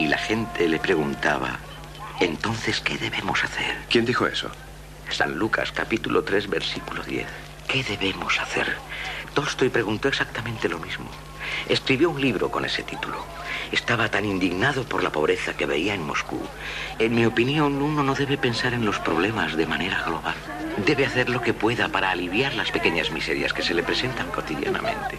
y la gente le preguntaba, entonces, ¿qué debemos hacer? ¿Quién dijo eso? San Lucas, capítulo 3, versículo 10. ¿Qué debemos hacer? Tolstoy preguntó exactamente lo mismo. Escribió un libro con ese título. Estaba tan indignado por la pobreza que veía en Moscú. En mi opinión, uno no debe pensar en los problemas de manera global. Debe hacer lo que pueda para aliviar las pequeñas miserias que se le presentan cotidianamente.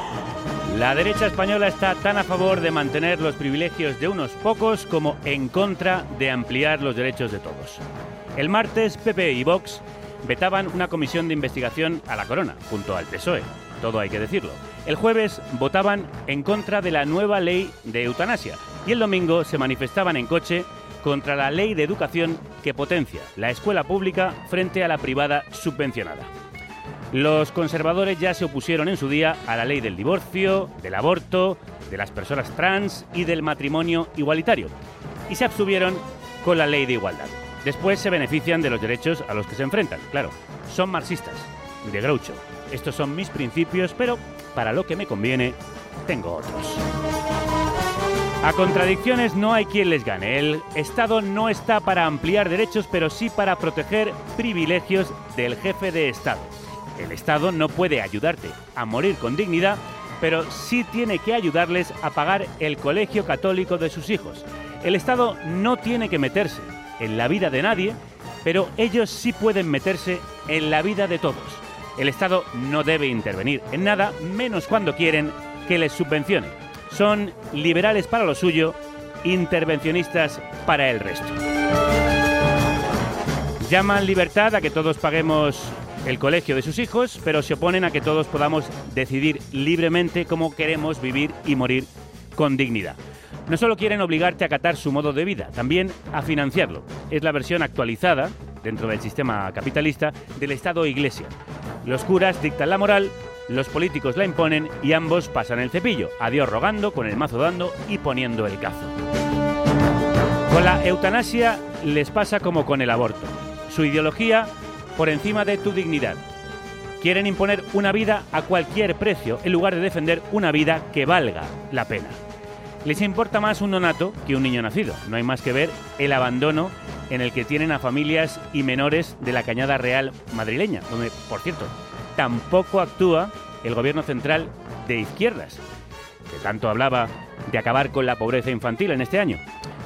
La derecha española está tan a favor de mantener los privilegios de unos pocos como en contra de ampliar los derechos de todos. El martes, PP y Vox vetaban una comisión de investigación a la corona, junto al PSOE. Todo hay que decirlo. El jueves votaban en contra de la nueva ley de eutanasia y el domingo se manifestaban en coche contra la ley de educación que potencia la escuela pública frente a la privada subvencionada. Los conservadores ya se opusieron en su día a la ley del divorcio, del aborto, de las personas trans y del matrimonio igualitario. Y se abstuvieron con la ley de igualdad. Después se benefician de los derechos a los que se enfrentan. Claro, son marxistas, de Groucho. Estos son mis principios, pero para lo que me conviene, tengo otros. A contradicciones no hay quien les gane. El Estado no está para ampliar derechos, pero sí para proteger privilegios del jefe de Estado. El Estado no puede ayudarte a morir con dignidad, pero sí tiene que ayudarles a pagar el colegio católico de sus hijos. El Estado no tiene que meterse en la vida de nadie, pero ellos sí pueden meterse en la vida de todos. El Estado no debe intervenir en nada, menos cuando quieren que les subvencione. Son liberales para lo suyo, intervencionistas para el resto. Llaman libertad a que todos paguemos el colegio de sus hijos, pero se oponen a que todos podamos decidir libremente cómo queremos vivir y morir con dignidad. No solo quieren obligarte a acatar su modo de vida, también a financiarlo. Es la versión actualizada, dentro del sistema capitalista, del Estado-Iglesia. Los curas dictan la moral, los políticos la imponen y ambos pasan el cepillo, a Dios rogando, con el mazo dando y poniendo el cazo. Con la eutanasia les pasa como con el aborto. Su ideología por encima de tu dignidad. Quieren imponer una vida a cualquier precio en lugar de defender una vida que valga la pena. Les importa más un nonato que un niño nacido. No hay más que ver el abandono en el que tienen a familias y menores de la Cañada Real madrileña, donde, por cierto, tampoco actúa el gobierno central de izquierdas, que tanto hablaba de acabar con la pobreza infantil en este año.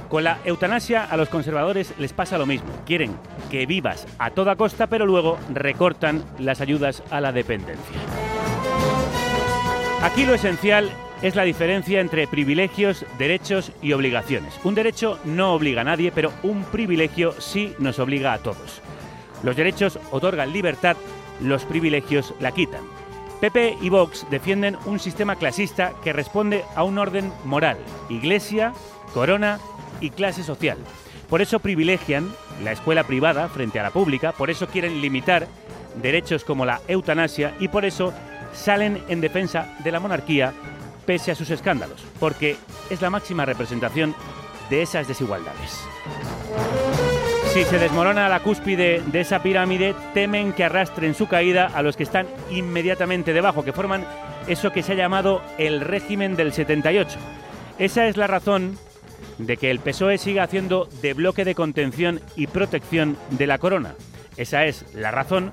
Con la eutanasia a los conservadores les pasa lo mismo. Quieren que vivas a toda costa, pero luego recortan las ayudas a la dependencia. Aquí lo esencial es la diferencia entre privilegios, derechos y obligaciones. Un derecho no obliga a nadie, pero un privilegio sí nos obliga a todos. Los derechos otorgan libertad, los privilegios la quitan. PP y Vox defienden un sistema clasista que responde a un orden moral, iglesia, corona y clase social. Por eso privilegian la escuela privada frente a la pública, por eso quieren limitar derechos como la eutanasia y por eso salen en defensa de la monarquía pese a sus escándalos, porque es la máxima representación de esas desigualdades. Si se desmorona la cúspide de esa pirámide, temen que arrastren su caída a los que están inmediatamente debajo, que forman eso que se ha llamado el régimen del 78. Esa es la razón de que el PSOE siga haciendo de bloque de contención y protección de la corona. Esa es la razón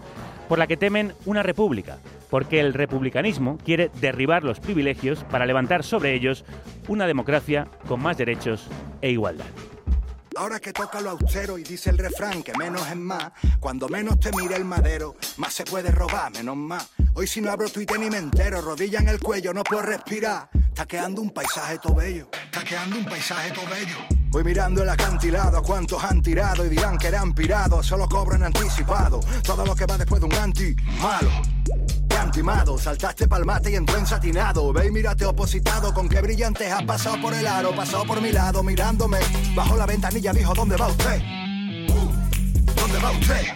por la que temen una república, porque el republicanismo quiere derribar los privilegios para levantar sobre ellos una democracia con más derechos e igualdad. Ahora que toca lo austero y dice el refrán que menos es más, cuando menos te mire el madero, más se puede robar, menos más. Hoy si no abro Twitter ni me entero, rodilla en el cuello, no puedo respirar. Está quedando un paisaje todo bello, está quedando un paisaje todo bello. Voy mirando el acantilado, a cuántos han tirado y dirán que eran pirados, solo cobran anticipado. Todo lo que va después de un anti malo. timado. Saltaste palmate y entró ensatinado. Ve y mírate opositado. Con qué brillantes has pasado por el aro. Pasado por mi lado mirándome. Bajo la ventanilla dijo, ¿dónde va usted? ¿Dónde va usted?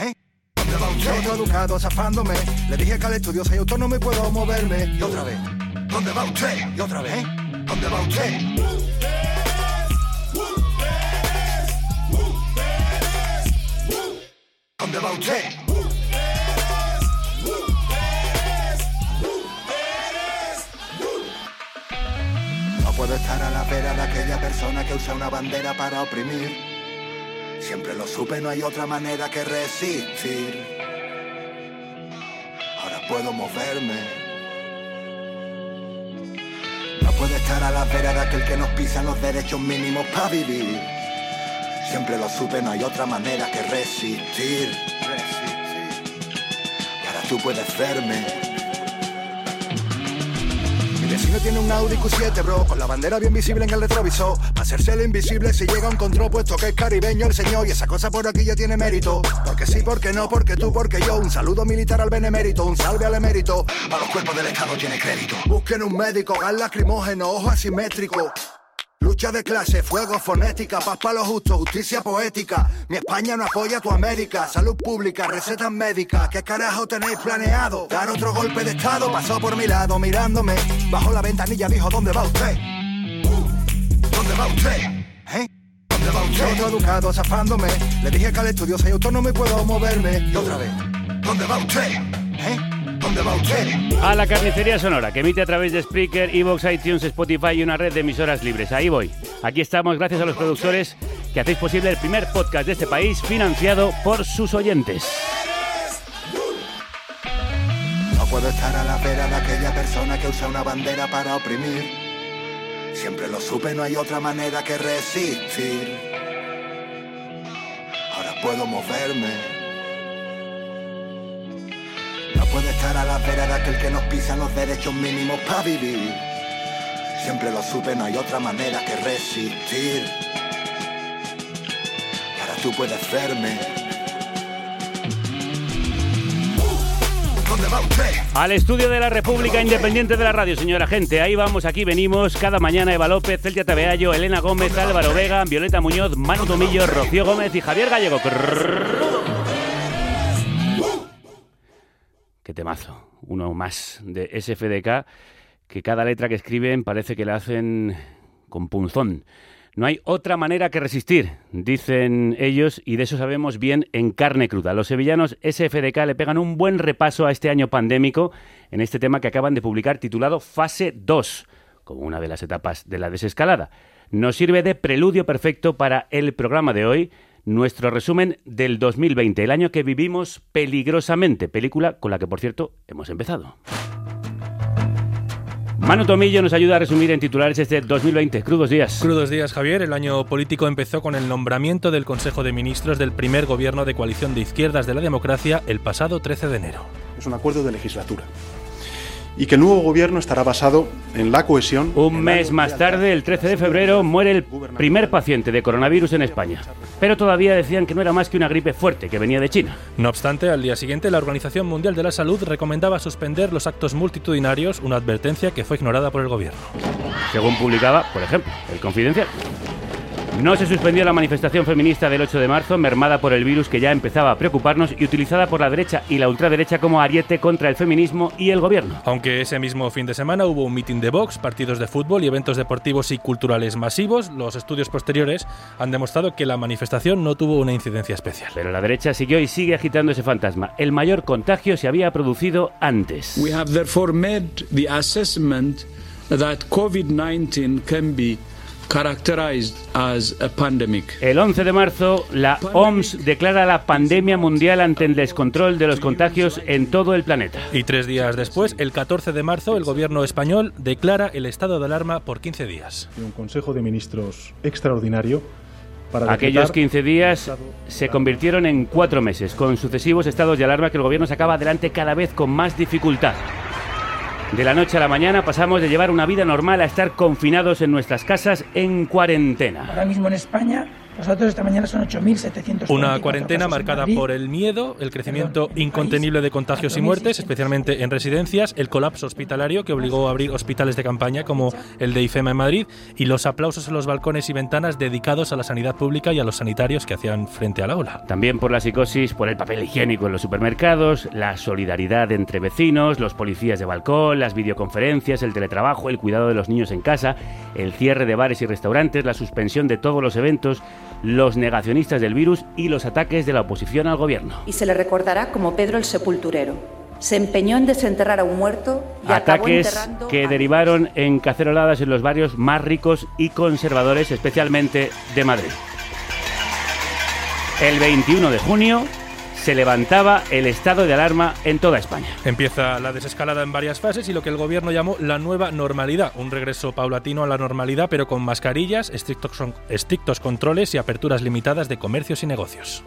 ¿Eh? ¿Dónde va usted? Otro educado zafándome. Le dije que al estudio soy autónomo y puedo moverme. Y otra vez. ¿Dónde va usted? Y otra vez. ¿eh? ¿Dónde va usted? ¿Dónde va usted? No puedo estar a la vera de aquella persona que usa una bandera para oprimir. Siempre lo supe, no hay otra manera que resistir. Ahora puedo moverme. No puedo estar a la vera de aquel que nos pisa los derechos mínimos para vivir. Siempre lo supe, no hay otra manera que resistir. Y ahora tú puedes verme. Mi vecino tiene un Audi Q7, bro, con la bandera bien visible en el retrovisor. Pa' hacerse el invisible si llega un control, puesto que es caribeño el señor. Y esa cosa por aquí ya tiene mérito. Porque sí, porque no, porque tú, porque yo. Un saludo militar al benemérito, un salve al emérito. A los cuerpos del Estado tiene crédito. Busquen un médico, gas lacrimógeno, ojo asimétrico. Lucha de clase, fuego, fonética, paz para los justos, justicia poética. Mi España no apoya a tu América. Salud pública, recetas médicas. ¿Qué carajo tenéis planeado? Dar otro golpe de estado. Pasó por mi lado mirándome. Bajo la ventanilla dijo, ¿dónde va usted? ¿Dónde va usted? ¿Eh? ¿Dónde va usted? Otro educado zafándome. Le dije que al estudio soy autónomo y puedo moverme. Y otra vez. ¿Dónde va usted? ¿Eh? A la carnicería sonora, que emite a través de Spreaker, Evox, iTunes, Spotify y una red de emisoras libres. Ahí voy. Aquí estamos gracias a los productores que hacéis posible el primer podcast de este país financiado por sus oyentes. No puedo estar a la vera de aquella persona que usa una bandera para oprimir. Siempre lo supe, no hay otra manera que resistir. Ahora puedo moverme. No puedo estar a la vera de aquel que nos pisa los derechos mínimos para vivir. Siempre lo supe, no hay otra manera que resistir. Ahora tú puedes verme. ¿Dónde va usted? Al estudio de la República Independiente de la Radio, señora gente. Ahí vamos, aquí venimos. Cada mañana Eva López, Celia Tabeallo, Elena Gómez, Álvaro Vega, Violeta Muñoz, Manu Tomillo, Rocío Gómez y Javier Gallego. Qué temazo. Uno más de SFDK, que cada letra que escriben parece que la hacen con punzón. No hay otra manera que resistir, dicen ellos, y de eso sabemos bien en carne cruda. Los sevillanos SFDK le pegan un buen repaso a este año pandémico en este tema que acaban de publicar titulado Fase 2, como una de las etapas de la desescalada. Nos sirve de preludio perfecto para el programa de hoy, nuestro resumen del 2020, el año que vivimos peligrosamente, película con la que, por cierto, hemos empezado. Manu Tomillo nos ayuda a resumir en titulares este 2020. Crudos días. Crudos días, Javier. El año político empezó con el nombramiento del Consejo de Ministros del primer gobierno de coalición de izquierdas de la democracia el pasado 13 de enero. Es un acuerdo de legislatura. Y que el nuevo gobierno estará basado en la cohesión. Un mes más tarde, el 13 de febrero, muere el primer paciente de coronavirus en España. Pero todavía decían que no era más que una gripe fuerte que venía de China. No obstante, al día siguiente, la Organización Mundial de la Salud recomendaba suspender los actos multitudinarios, una advertencia que fue ignorada por el gobierno. Según publicaba, por ejemplo, el Confidencial. No se suspendió la manifestación feminista del 8 de marzo, mermada por el virus que ya empezaba a preocuparnos y utilizada por la derecha y la ultraderecha como ariete contra el feminismo y el gobierno. Aunque ese mismo fin de semana hubo un mitin de Vox, partidos de fútbol y eventos deportivos y culturales masivos, los estudios posteriores han demostrado que la manifestación no tuvo una incidencia especial. Pero la derecha siguió y sigue agitando ese fantasma. El mayor contagio se había producido antes. We have therefore made the assessment that COVID-19 can be as a pandemic. El 11 de marzo, la OMS declara la pandemia mundial ante el descontrol de los contagios en todo el planeta. Y tres días después, el 14 de marzo, el gobierno español declara el estado de alarma por 15 días. Un Consejo de Ministros extraordinario para Aquellos decretar- 15 días se convirtieron en cuatro meses, con sucesivos estados de alarma que el gobierno sacaba adelante cada vez con más dificultad. De la noche a la mañana pasamos de llevar una vida normal a estar confinados en nuestras casas en cuarentena. Ahora mismo en España Los datos de esta mañana son 8.700. Una cuarentena marcada por el miedo, el crecimiento incontenible de contagios y muertes, especialmente en residencias, el colapso hospitalario que obligó a abrir hospitales de campaña como el de IFEMA en Madrid y los aplausos en los balcones y ventanas dedicados a la sanidad pública y a los sanitarios que hacían frente a la ola. También por la psicosis, por el papel higiénico en los supermercados, la solidaridad entre vecinos, los policías de balcón, las videoconferencias, el teletrabajo, el cuidado de los niños en casa, el cierre de bares y restaurantes, la suspensión de todos los eventos los negacionistas del virus y los ataques de la oposición al gobierno. Y se le recordará como Pedro el Sepulturero. Se empeñó en desenterrar a un muerto y Ataques que derivaron en caceroladas en los barrios más ricos y conservadores, especialmente de Madrid. El 21 de junio, se levantaba el estado de alarma en toda España. Empieza la desescalada en varias fases y lo que el gobierno llamó la nueva normalidad, un regreso paulatino a la normalidad pero con mascarillas, estrictos, estrictos controles y aperturas limitadas de comercios y negocios.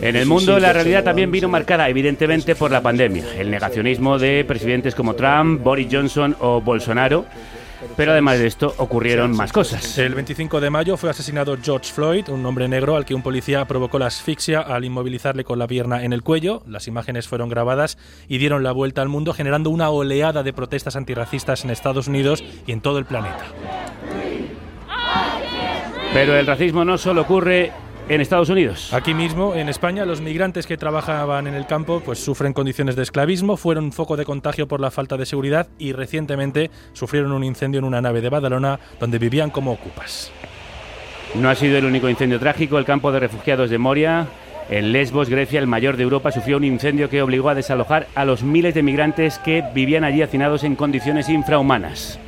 En el mundo la realidad también vino marcada evidentemente por la pandemia, el negacionismo de presidentes como Trump, Boris Johnson o Bolsonaro pero además de esto ocurrieron más cosas. El 25 de mayo fue asesinado George Floyd, un hombre negro al que un policía provocó la asfixia al inmovilizarle con la pierna en el cuello. Las imágenes fueron grabadas y dieron la vuelta al mundo generando una oleada de protestas antirracistas en Estados Unidos y en todo el planeta. Pero el racismo no solo ocurre en Estados Unidos. Aquí mismo, en España, los migrantes que trabajaban en el campo pues sufren condiciones de esclavismo, fueron foco de contagio por la falta de seguridad y recientemente sufrieron un incendio en una nave de Badalona donde vivían como ocupas. No ha sido el único incendio trágico. El campo de refugiados de Moria, en Lesbos, Grecia, el mayor de Europa, sufrió un incendio que obligó a desalojar a los miles de migrantes que vivían allí hacinados en condiciones infrahumanas.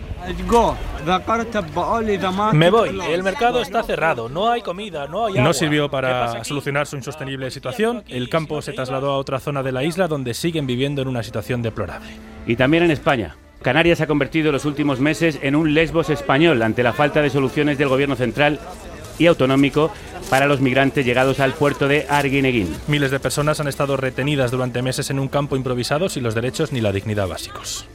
Me voy, el mercado está cerrado, no hay comida, no hay agua. No sirvió para solucionar su insostenible situación, el campo se trasladó a otra zona de la isla donde siguen viviendo en una situación deplorable. Y también en España. Canarias ha convertido los últimos meses en un lesbos español ante la falta de soluciones del gobierno central y autonómico para los migrantes llegados al puerto de Arguineguín. Miles de personas han estado retenidas durante meses en un campo improvisado sin los derechos ni la dignidad básicos.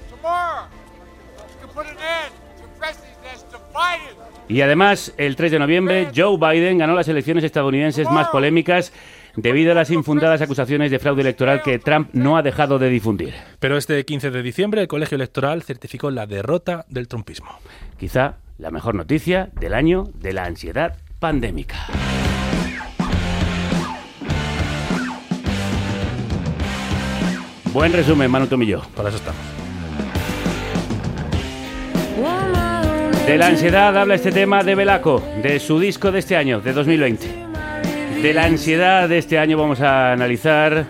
Y además, el 3 de noviembre, Joe Biden ganó las elecciones estadounidenses más polémicas debido a las infundadas acusaciones de fraude electoral que Trump no ha dejado de difundir. Pero este 15 de diciembre el colegio electoral certificó la derrota del trumpismo. Quizá la mejor noticia del año de la ansiedad pandémica. Buen resumen, Manu Tomillo. Para eso estamos. De la ansiedad habla este tema de Belaco, de su disco de este año, de 2020. De la ansiedad de este año vamos a analizar,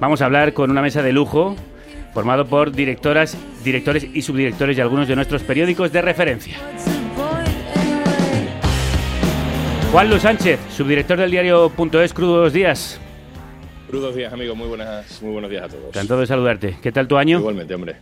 vamos a hablar con una mesa de lujo formado por directoras, directores y subdirectores de algunos de nuestros periódicos de referencia. Juan Luis Sánchez, subdirector del diario Es, crudos días. Crudos días, amigo, muy, buenas, muy buenos días a todos. Encantado de saludarte. ¿Qué tal tu año? Igualmente, hombre.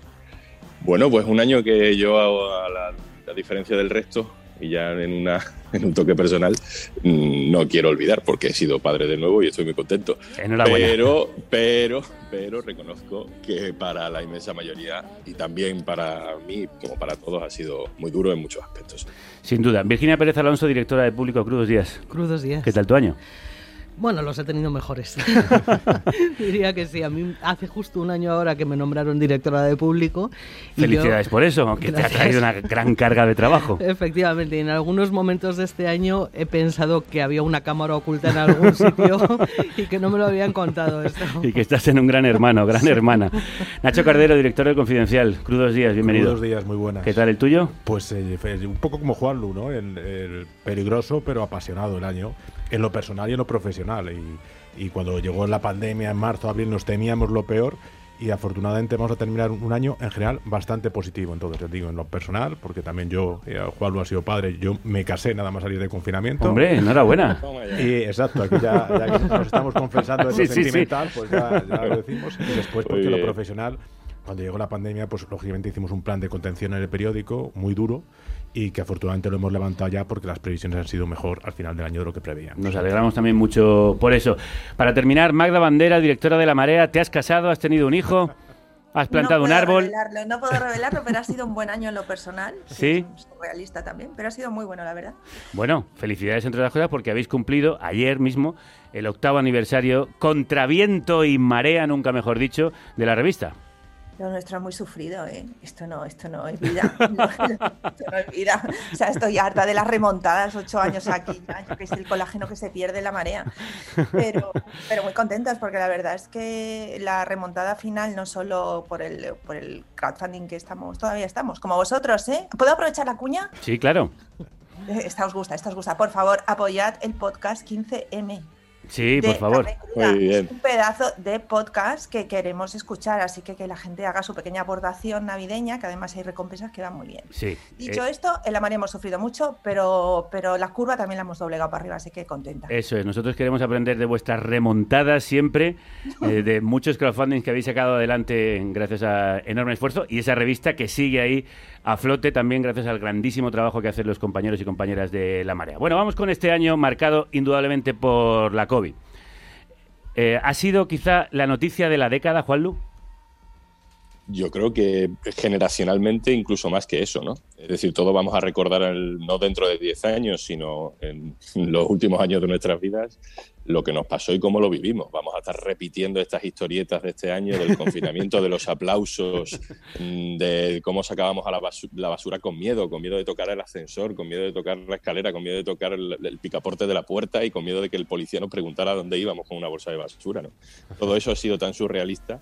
Bueno, pues un año que yo a la a diferencia del resto, y ya en, una, en un toque personal, mm, no quiero olvidar porque he sido padre de nuevo y estoy muy contento. Pero, pero, pero reconozco que para la inmensa mayoría y también para mí, como para todos, ha sido muy duro en muchos aspectos. Sin duda. Virginia Pérez Alonso, directora de Público Crudos Días. Crudos Días. ¿Qué tal tu año? Bueno, los he tenido mejores. Diría que sí. A mí hace justo un año ahora que me nombraron directora de público. Felicidades por eso, aunque te ha traído una gran carga de trabajo. Efectivamente, en algunos momentos de este año he pensado que había una cámara oculta en algún sitio y que no me lo habían contado esto. Y que estás en un gran hermano, gran hermana. Nacho Cardero, director de Confidencial. Crudos días, bienvenido. Crudos días, muy buenas. ¿Qué tal el tuyo? Pues eh, un poco como Juanlu, ¿no? el peligroso pero apasionado el año en lo personal y en lo profesional. Y, cuando llegó la pandemia en marzo, abril, nos temíamos lo peor y afortunadamente vamos a terminar un año en general bastante positivo. Entonces, les digo, en lo personal, porque también yo, eh, Juan ha sido padre, yo me casé nada más salir de confinamiento. Hombre, enhorabuena. y exacto, aquí ya, ya que nos estamos confesando en lo sentimental, pues ya, lo decimos. Y después, porque lo profesional, cuando llegó la pandemia, pues lógicamente hicimos un plan de contención en el periódico muy duro y que afortunadamente lo hemos levantado ya porque las previsiones han sido mejor al final del año de lo que preveíamos. Nos alegramos también mucho por eso. Para terminar, Magda Bandera, directora de La Marea, ¿te has casado? ¿Has tenido un hijo? Has plantado no un puedo árbol. revelarlo, no puedo revelarlo, pero ha sido un buen año en lo personal. Sí. Realista también, pero ha sido muy bueno, la verdad. Bueno, felicidades entre otras cosas porque habéis cumplido ayer mismo el octavo aniversario contra viento y marea, nunca mejor dicho, de la revista. Lo nuestro es muy sufrido, ¿eh? Esto no, esto no es vida. esto no es vida. O sea, estoy harta de las remontadas, ocho años aquí, ya, yo que es el colágeno que se pierde en la marea. Pero, pero muy contentas porque la verdad es que la remontada final, no solo por el, por el crowdfunding que estamos, todavía estamos, como vosotros, ¿eh? ¿Puedo aprovechar la cuña? Sí, claro. Eh, Esta os gusta, esta os gusta. Por favor, apoyad el podcast 15M. Sí, de por favor. Carne Cruda. Es un pedazo de podcast que queremos escuchar, así que que la gente haga su pequeña aportación navideña, que además hay recompensas que van muy bien. Sí. Dicho eh, esto, en la María hemos sufrido mucho, pero, pero la curva también la hemos doblegado para arriba, así que contenta. Eso es, nosotros queremos aprender de vuestras remontadas siempre, eh, de muchos crowdfundings que habéis sacado adelante gracias a enorme esfuerzo y esa revista que sigue ahí a flote también gracias al grandísimo trabajo que hacen los compañeros y compañeras de La Marea. Bueno, vamos con este año marcado indudablemente por la COVID. Eh, ¿Ha sido quizá la noticia de la década, Juanlu? Yo creo que generacionalmente incluso más que eso, ¿no? Es decir, todos vamos a recordar, no dentro de 10 años, sino en los últimos años de nuestras vidas, lo que nos pasó y cómo lo vivimos. Vamos a estar repitiendo estas historietas de este año, del confinamiento, de los aplausos, de cómo sacábamos a la basura, la basura, con miedo, con miedo de tocar el ascensor, con miedo de tocar la escalera, con miedo de tocar el, el picaporte de la puerta y con miedo de que el policía nos preguntara dónde íbamos con una bolsa de basura, ¿no? Todo eso ha sido tan surrealista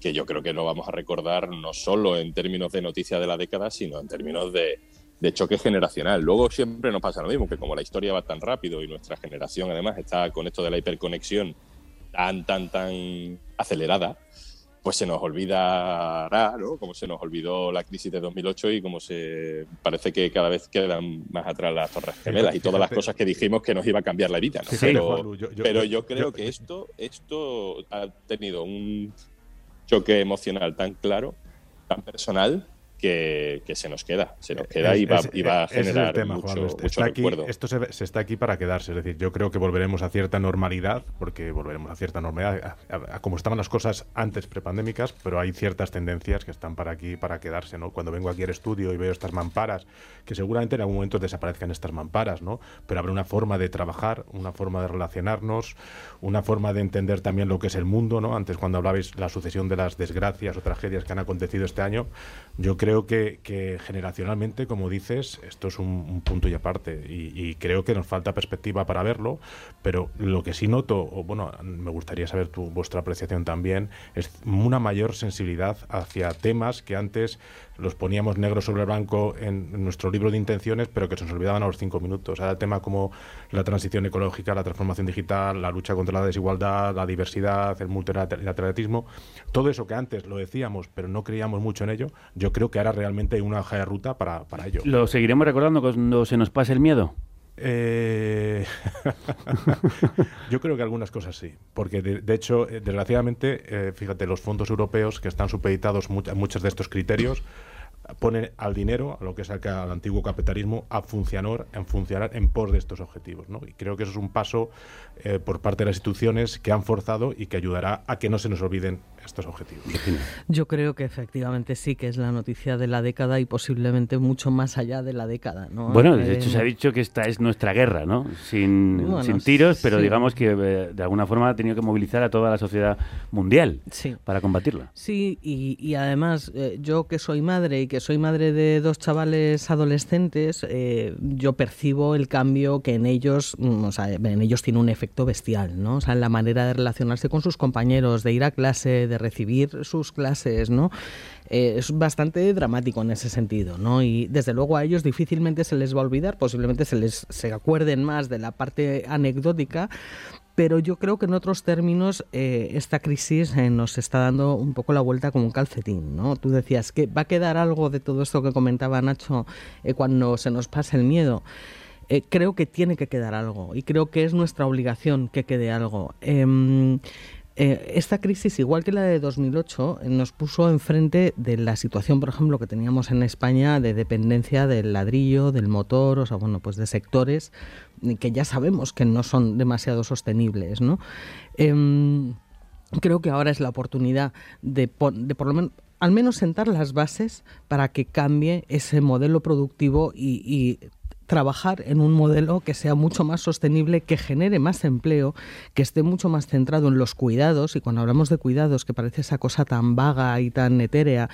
que yo creo que lo vamos a recordar no solo en términos de noticia de la década, sino en términos de, de, choque generacional. Luego siempre nos pasa lo mismo, que como la historia va tan rápido y nuestra generación además está con esto de la hiperconexión tan, tan, tan acelerada, pues se nos olvidará, ¿no? Como se nos olvidó la crisis de 2008 y como se parece que cada vez quedan más atrás las torres gemelas y todas las cosas que dijimos que nos iba a cambiar la vida. ¿no? Pero, pero yo creo que esto, esto ha tenido un choque emocional tan claro, tan personal, que, que, se nos queda, se nos queda y va, y va a generar tema, mucho, Juan, mucho está aquí. Esto se, se, está aquí para quedarse, es decir, yo creo que volveremos a cierta normalidad, porque volveremos a cierta normalidad, a, a, a como estaban las cosas antes prepandémicas, pero hay ciertas tendencias que están para aquí para quedarse, ¿no? Cuando vengo aquí al estudio y veo estas mamparas, que seguramente en algún momento desaparezcan estas mamparas, ¿no? Pero habrá una forma de trabajar, una forma de relacionarnos, una forma de entender también lo que es el mundo, ¿no? Antes cuando hablabais la sucesión de las desgracias o tragedias que han acontecido este año, yo creo que, que, generacionalmente, como dices, esto es un, un punto y aparte. Y, y, creo que nos falta perspectiva para verlo. Pero lo que sí noto, o bueno, me gustaría saber tu, vuestra apreciación también, es una mayor sensibilidad hacia temas que antes los poníamos negro sobre blanco en, nuestro libro de intenciones, pero que se nos olvidaban a los cinco minutos. Ahora, tema como la transición ecológica, la transformación digital, la lucha contra la desigualdad, la diversidad, el multilateralismo, todo eso que antes lo decíamos, pero no creíamos mucho en ello, yo creo que ahora realmente hay una hoja de ruta para, para ello. ¿Lo seguiremos recordando cuando se nos pase el miedo? Eh... Yo creo que algunas cosas sí, porque de, de hecho, eh, desgraciadamente, eh, fíjate, los fondos europeos que están supeditados a muchos de estos criterios ponen al dinero, a lo que es al, al, antiguo capitalismo, a funcionar, en funcionar en pos de estos objetivos. ¿no? Y creo que eso es un paso eh, por parte de las instituciones que han forzado y que ayudará a que no se nos olviden estos objetivos. Yo creo que efectivamente sí que es la noticia de la década y posiblemente mucho más allá de la década. ¿no? Bueno, de hecho eh, se ha dicho que esta es nuestra guerra, ¿no? Sin, bueno, sin tiros, pero sí. digamos que eh, de alguna forma ha tenido que movilizar a toda la sociedad mundial sí. para combatirla. Sí, y, y además eh, yo que soy madre y que soy madre de dos chavales adolescentes, eh, yo percibo el cambio que en ellos, mm, o sea, en ellos tiene un efecto bestial, ¿no? O sea, en la manera de relacionarse con sus compañeros, de ir a clase, de recibir sus clases, ¿no? Eh, es bastante dramático en ese sentido, ¿no? Y desde luego a ellos difícilmente se les va a olvidar, posiblemente se les se acuerden más de la parte anecdótica, pero yo creo que en otros términos eh, esta crisis eh, nos está dando un poco la vuelta como un calcetín, ¿no? Tú decías que va a quedar algo de todo esto que comentaba Nacho eh, cuando se nos pasa el miedo. Eh, creo que tiene que quedar algo y creo que es nuestra obligación que quede algo. Eh, eh, esta crisis, igual que la de 2008, nos puso enfrente de la situación, por ejemplo, que teníamos en España de dependencia del ladrillo, del motor, o sea, bueno, pues de sectores que ya sabemos que no son demasiado sostenibles, ¿no? Eh, creo que ahora es la oportunidad de, por lo menos al menos sentar las bases para que cambie ese modelo productivo y trabajar en un modelo que sea mucho más sostenible, que genere más empleo, que esté mucho más centrado en los cuidados, y cuando hablamos de cuidados, que parece esa cosa tan vaga y tan etérea,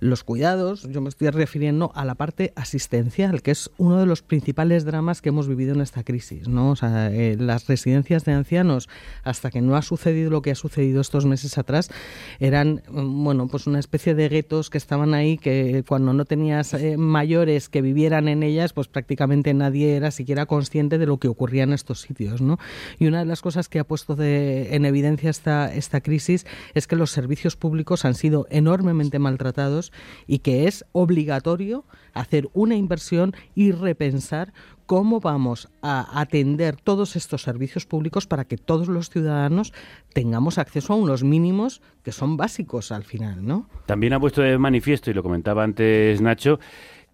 los cuidados, yo me estoy refiriendo a la parte asistencial, que es uno de los principales dramas que hemos vivido en esta crisis. ¿no? O sea, eh, las residencias de ancianos, hasta que no ha sucedido lo que ha sucedido estos meses atrás, eran mm, bueno, pues una especie de guetos que estaban ahí, que cuando no tenías eh, mayores que vivieran en ellas, pues prácticamente nadie era siquiera consciente de lo que ocurría en estos sitios. ¿no? Y una de las cosas que ha puesto de, en evidencia esta, esta crisis es que los servicios públicos han sido enormemente maltratados y que es obligatorio hacer una inversión y repensar cómo vamos a atender todos estos servicios públicos para que todos los ciudadanos tengamos acceso a unos mínimos que son básicos al final, ¿no? También ha puesto de manifiesto, y lo comentaba antes Nacho,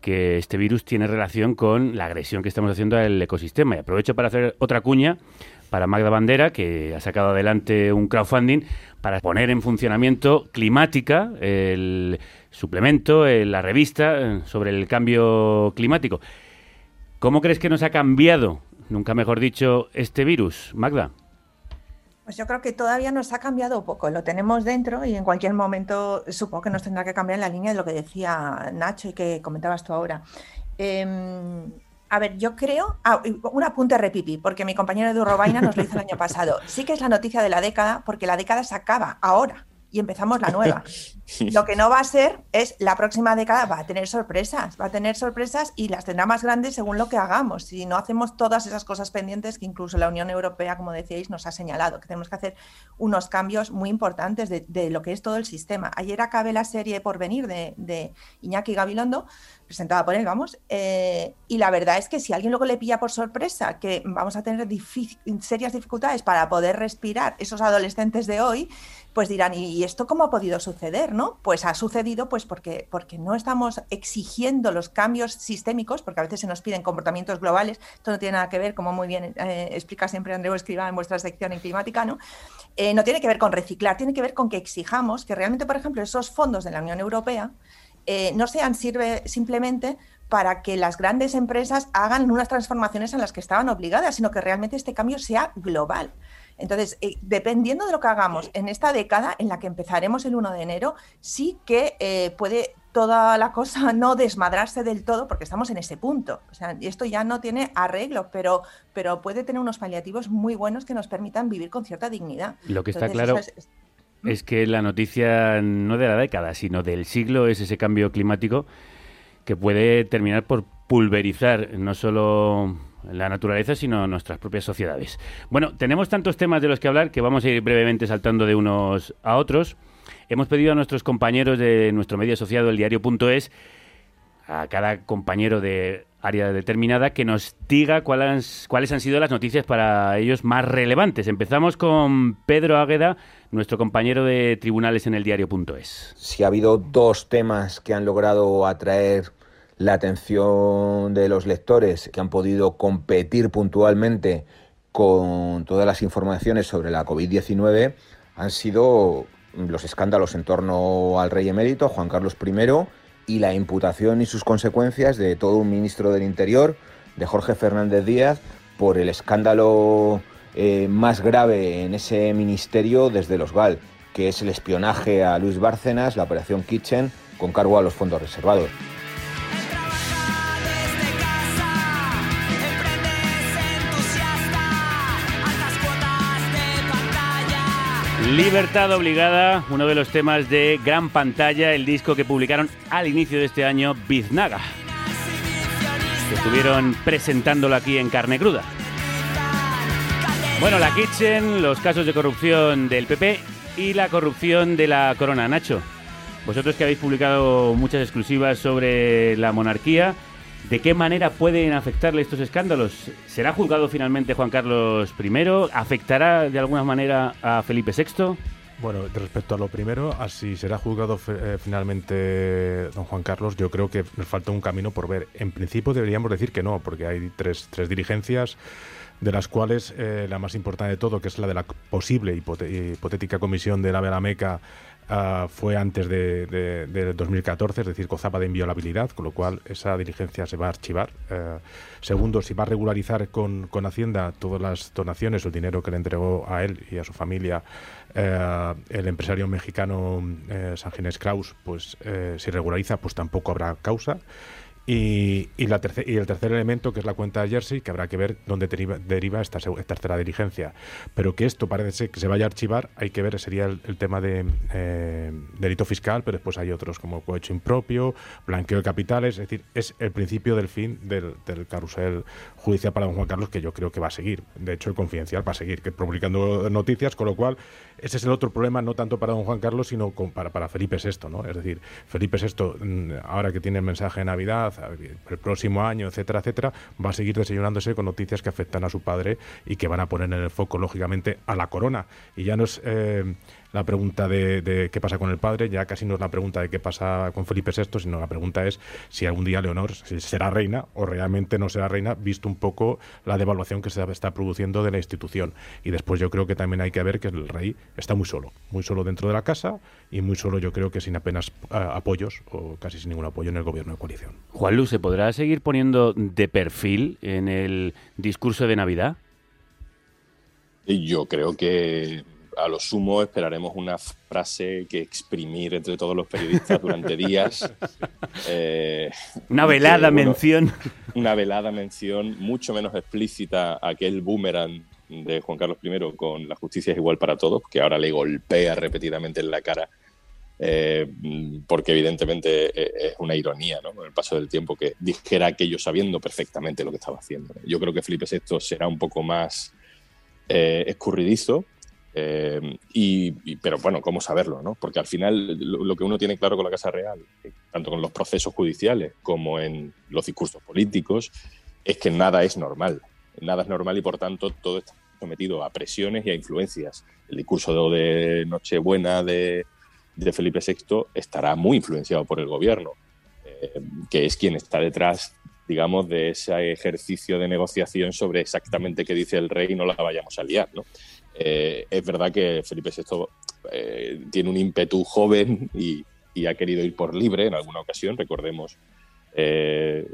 que este virus tiene relación con la agresión que estamos haciendo al ecosistema. Y aprovecho para hacer otra cuña para Magda Bandera, que ha sacado adelante un crowdfunding para poner en funcionamiento climática el suplemento, en la revista eh, sobre el cambio climático. ¿Cómo crees que nos ha cambiado, nunca mejor dicho, este virus, Magda? Pues yo creo que todavía nos ha cambiado poco. Lo tenemos dentro y en cualquier momento supongo que nos tendrá que cambiar en la línea de lo que decía Nacho y que comentabas tú ahora. Em, a ver, yo creo. Ah, un apunte repipi, porque mi compañero de Robaina nos lo hizo el año pasado. Sí que es la noticia de la década, porque la década se acaba ahora y empezamos la nueva. Lo que no va a ser es la próxima década va a tener sorpresas, va a tener sorpresas y las tendrá más grandes según lo que hagamos. Si no hacemos todas esas cosas pendientes que incluso la Unión Europea, como decíais, nos ha señalado, que tenemos que hacer unos cambios muy importantes de, lo que es todo el sistema. Ayer acabé la serie por venir de, de Iñaki Gabilondo, presentada por él, vamos, eh, y la verdad es que si alguien luego le pilla por sorpresa que vamos a tener serias dificultades para poder respirar esos adolescentes de hoy, pues dirán, ¿y esto cómo ha podido suceder? ¿no? Pues ha sucedido pues porque, porque no estamos exigiendo los cambios sistémicos, porque a veces se nos piden comportamientos globales, esto no tiene nada que ver, como muy bien eh, explica siempre Andreu Escriba en vuestra sección en climática, ¿no? Eh, no tiene que ver con reciclar, tiene que ver con que exijamos que realmente, por ejemplo, esos fondos de la Unión Europea eh, no sean sirve simplemente para que las grandes empresas hagan unas transformaciones en las que estaban obligadas, sino que realmente este cambio sea global. Entonces, eh, dependiendo de lo que hagamos en esta década en la que empezaremos el 1 de enero, sí que eh, puede toda la cosa no desmadrarse del todo porque estamos en ese punto. O sea, esto ya no tiene arreglo, pero, pero puede tener unos paliativos muy buenos que nos permitan vivir con cierta dignidad. Lo que está claro es que la noticia no de la década, sino del siglo es ese cambio climático que puede terminar por pulverizar no solo la naturaleza, sino nuestras propias sociedades. Bueno, tenemos tantos temas de los que hablar que vamos a ir brevemente saltando de unos a otros. Hemos pedido a nuestros compañeros de nuestro medio asociado, el diario.es, a cada compañero de área determinada, que nos diga cuáles, cuáles han sido las noticias para ellos más relevantes. Empezamos con Pedro Águeda, nuestro compañero de tribunales en el diario.es. Si ha habido dos temas que han logrado atraer la atención de los lectores, que han podido competir puntualmente con todas las informaciones sobre la COVID-19, han sido los escándalos en torno al rey emérito, Juan Carlos I, y la imputación y sus consecuencias de todo un ministro del Interior, de Jorge Fernández Díaz, por el escándalo eh, más grave en ese ministerio desde los GAL, que es el espionaje a Luis Bárcenas, la operación Kitchen, con cargo a los fondos reservados. Libertad obligada, uno de los temas de gran pantalla, el disco que publicaron al inicio de este año, Biznaga. estuvieron presentándolo aquí en carne cruda. Bueno, la Kitchen, los casos de corrupción del PP y la corrupción de la corona. Nacho, vosotros que habéis publicado muchas exclusivas sobre la monarquía, ¿De qué manera pueden afectarle estos escándalos? ¿Será juzgado finalmente Juan Carlos I? ¿Afectará de alguna manera a Felipe VI? Bueno, respecto a lo primero, así será juzgado eh, finalmente don Juan Carlos, yo creo que nos falta un camino por ver. En principio deberíamos decir que no, porque hay tres, tres dirigencias de las cuales eh, la más importante de todo, que es la de la posible hipotética comisión de la Meca Uh, fue antes de, de, 2014, es decir, gozaba de inviolabilidad, con lo cual esa diligencia se va a archivar. Uh, segundo, si va a regularizar con, con, Hacienda todas las donaciones el dinero que le entregó a él y a su familia uh, el empresario mexicano San Ginés Kraus, pues si regulariza, pues tampoco habrá causa. Y, la y el tercer elemento, que es la cuenta de Jersey, que habrá que ver dónde deriva, esta tercera diligencia. Pero que esto parece que se vaya a archivar, hay que ver, sería el, tema de eh, delito fiscal, pero después hay otros como cohecho impropio, blanqueo de capitales, es decir, es el principio del fin del, carrusel judicial para don Juan Carlos, que yo creo que va a seguir. De hecho, el confidencial va a seguir, que publicando noticias, con lo cual ese es el otro problema, no tanto para don Juan Carlos, sino para, para Felipe VI, ¿no? Es decir, Felipe VI, mm, ahora que tiene el mensaje de Navidad, el próximo año, etcétera, etcétera, va a seguir desayunándose con noticias que afectan a su padre y que van a poner en el foco, lógicamente, a la corona. Y ya no es eh, la pregunta de, qué pasa con el padre, ya casi no es la pregunta de qué pasa con Felipe VI, sino la pregunta es si algún día Leonor será reina o realmente no será reina, visto un poco la devaluación que se está produciendo de la institución. Y después yo creo que también hay que ver que el rey está muy solo, muy solo dentro de la casa y muy solo yo creo que sin apenas apoyos o casi sin ningún apoyo en el gobierno de coalición. Juan Luis, ¿se podrá seguir poniendo de perfil en el discurso de Navidad? Yo creo que a lo sumo esperaremos una frase que exprimir entre todos los periodistas durante días. Eh, una velada mención. Una velada mención mucho menos explícita aquel boomerang de Juan Carlos I con la justicia es igual para todos, que ahora le golpea repetidamente en la cara. Eh, porque evidentemente eh, es una ironía ¿no? con el paso del tiempo que dijera aquello sabiendo perfectamente lo que estaba haciendo. Yo creo que Felipe VI será un poco más escurridizo, eh, y, pero bueno, ¿cómo saberlo? ¿no? Porque al final lo, que uno tiene claro con la Casa Real, eh, tanto con los procesos judiciales como en los discursos políticos, es que nada es normal. Nada es normal y por tanto todo está sometido a presiones y a influencias. El discurso de Nochebuena de, Felipe VI estará muy influenciado por el gobierno, eh, que es quien está detrás digamos, de ese ejercicio de negociación sobre exactamente qué dice el rey y no la vayamos a liar, ¿no? Eh, es verdad que Felipe VI eh, tiene un ímpetu joven y, ha querido ir por libre en alguna ocasión. Recordemos eh,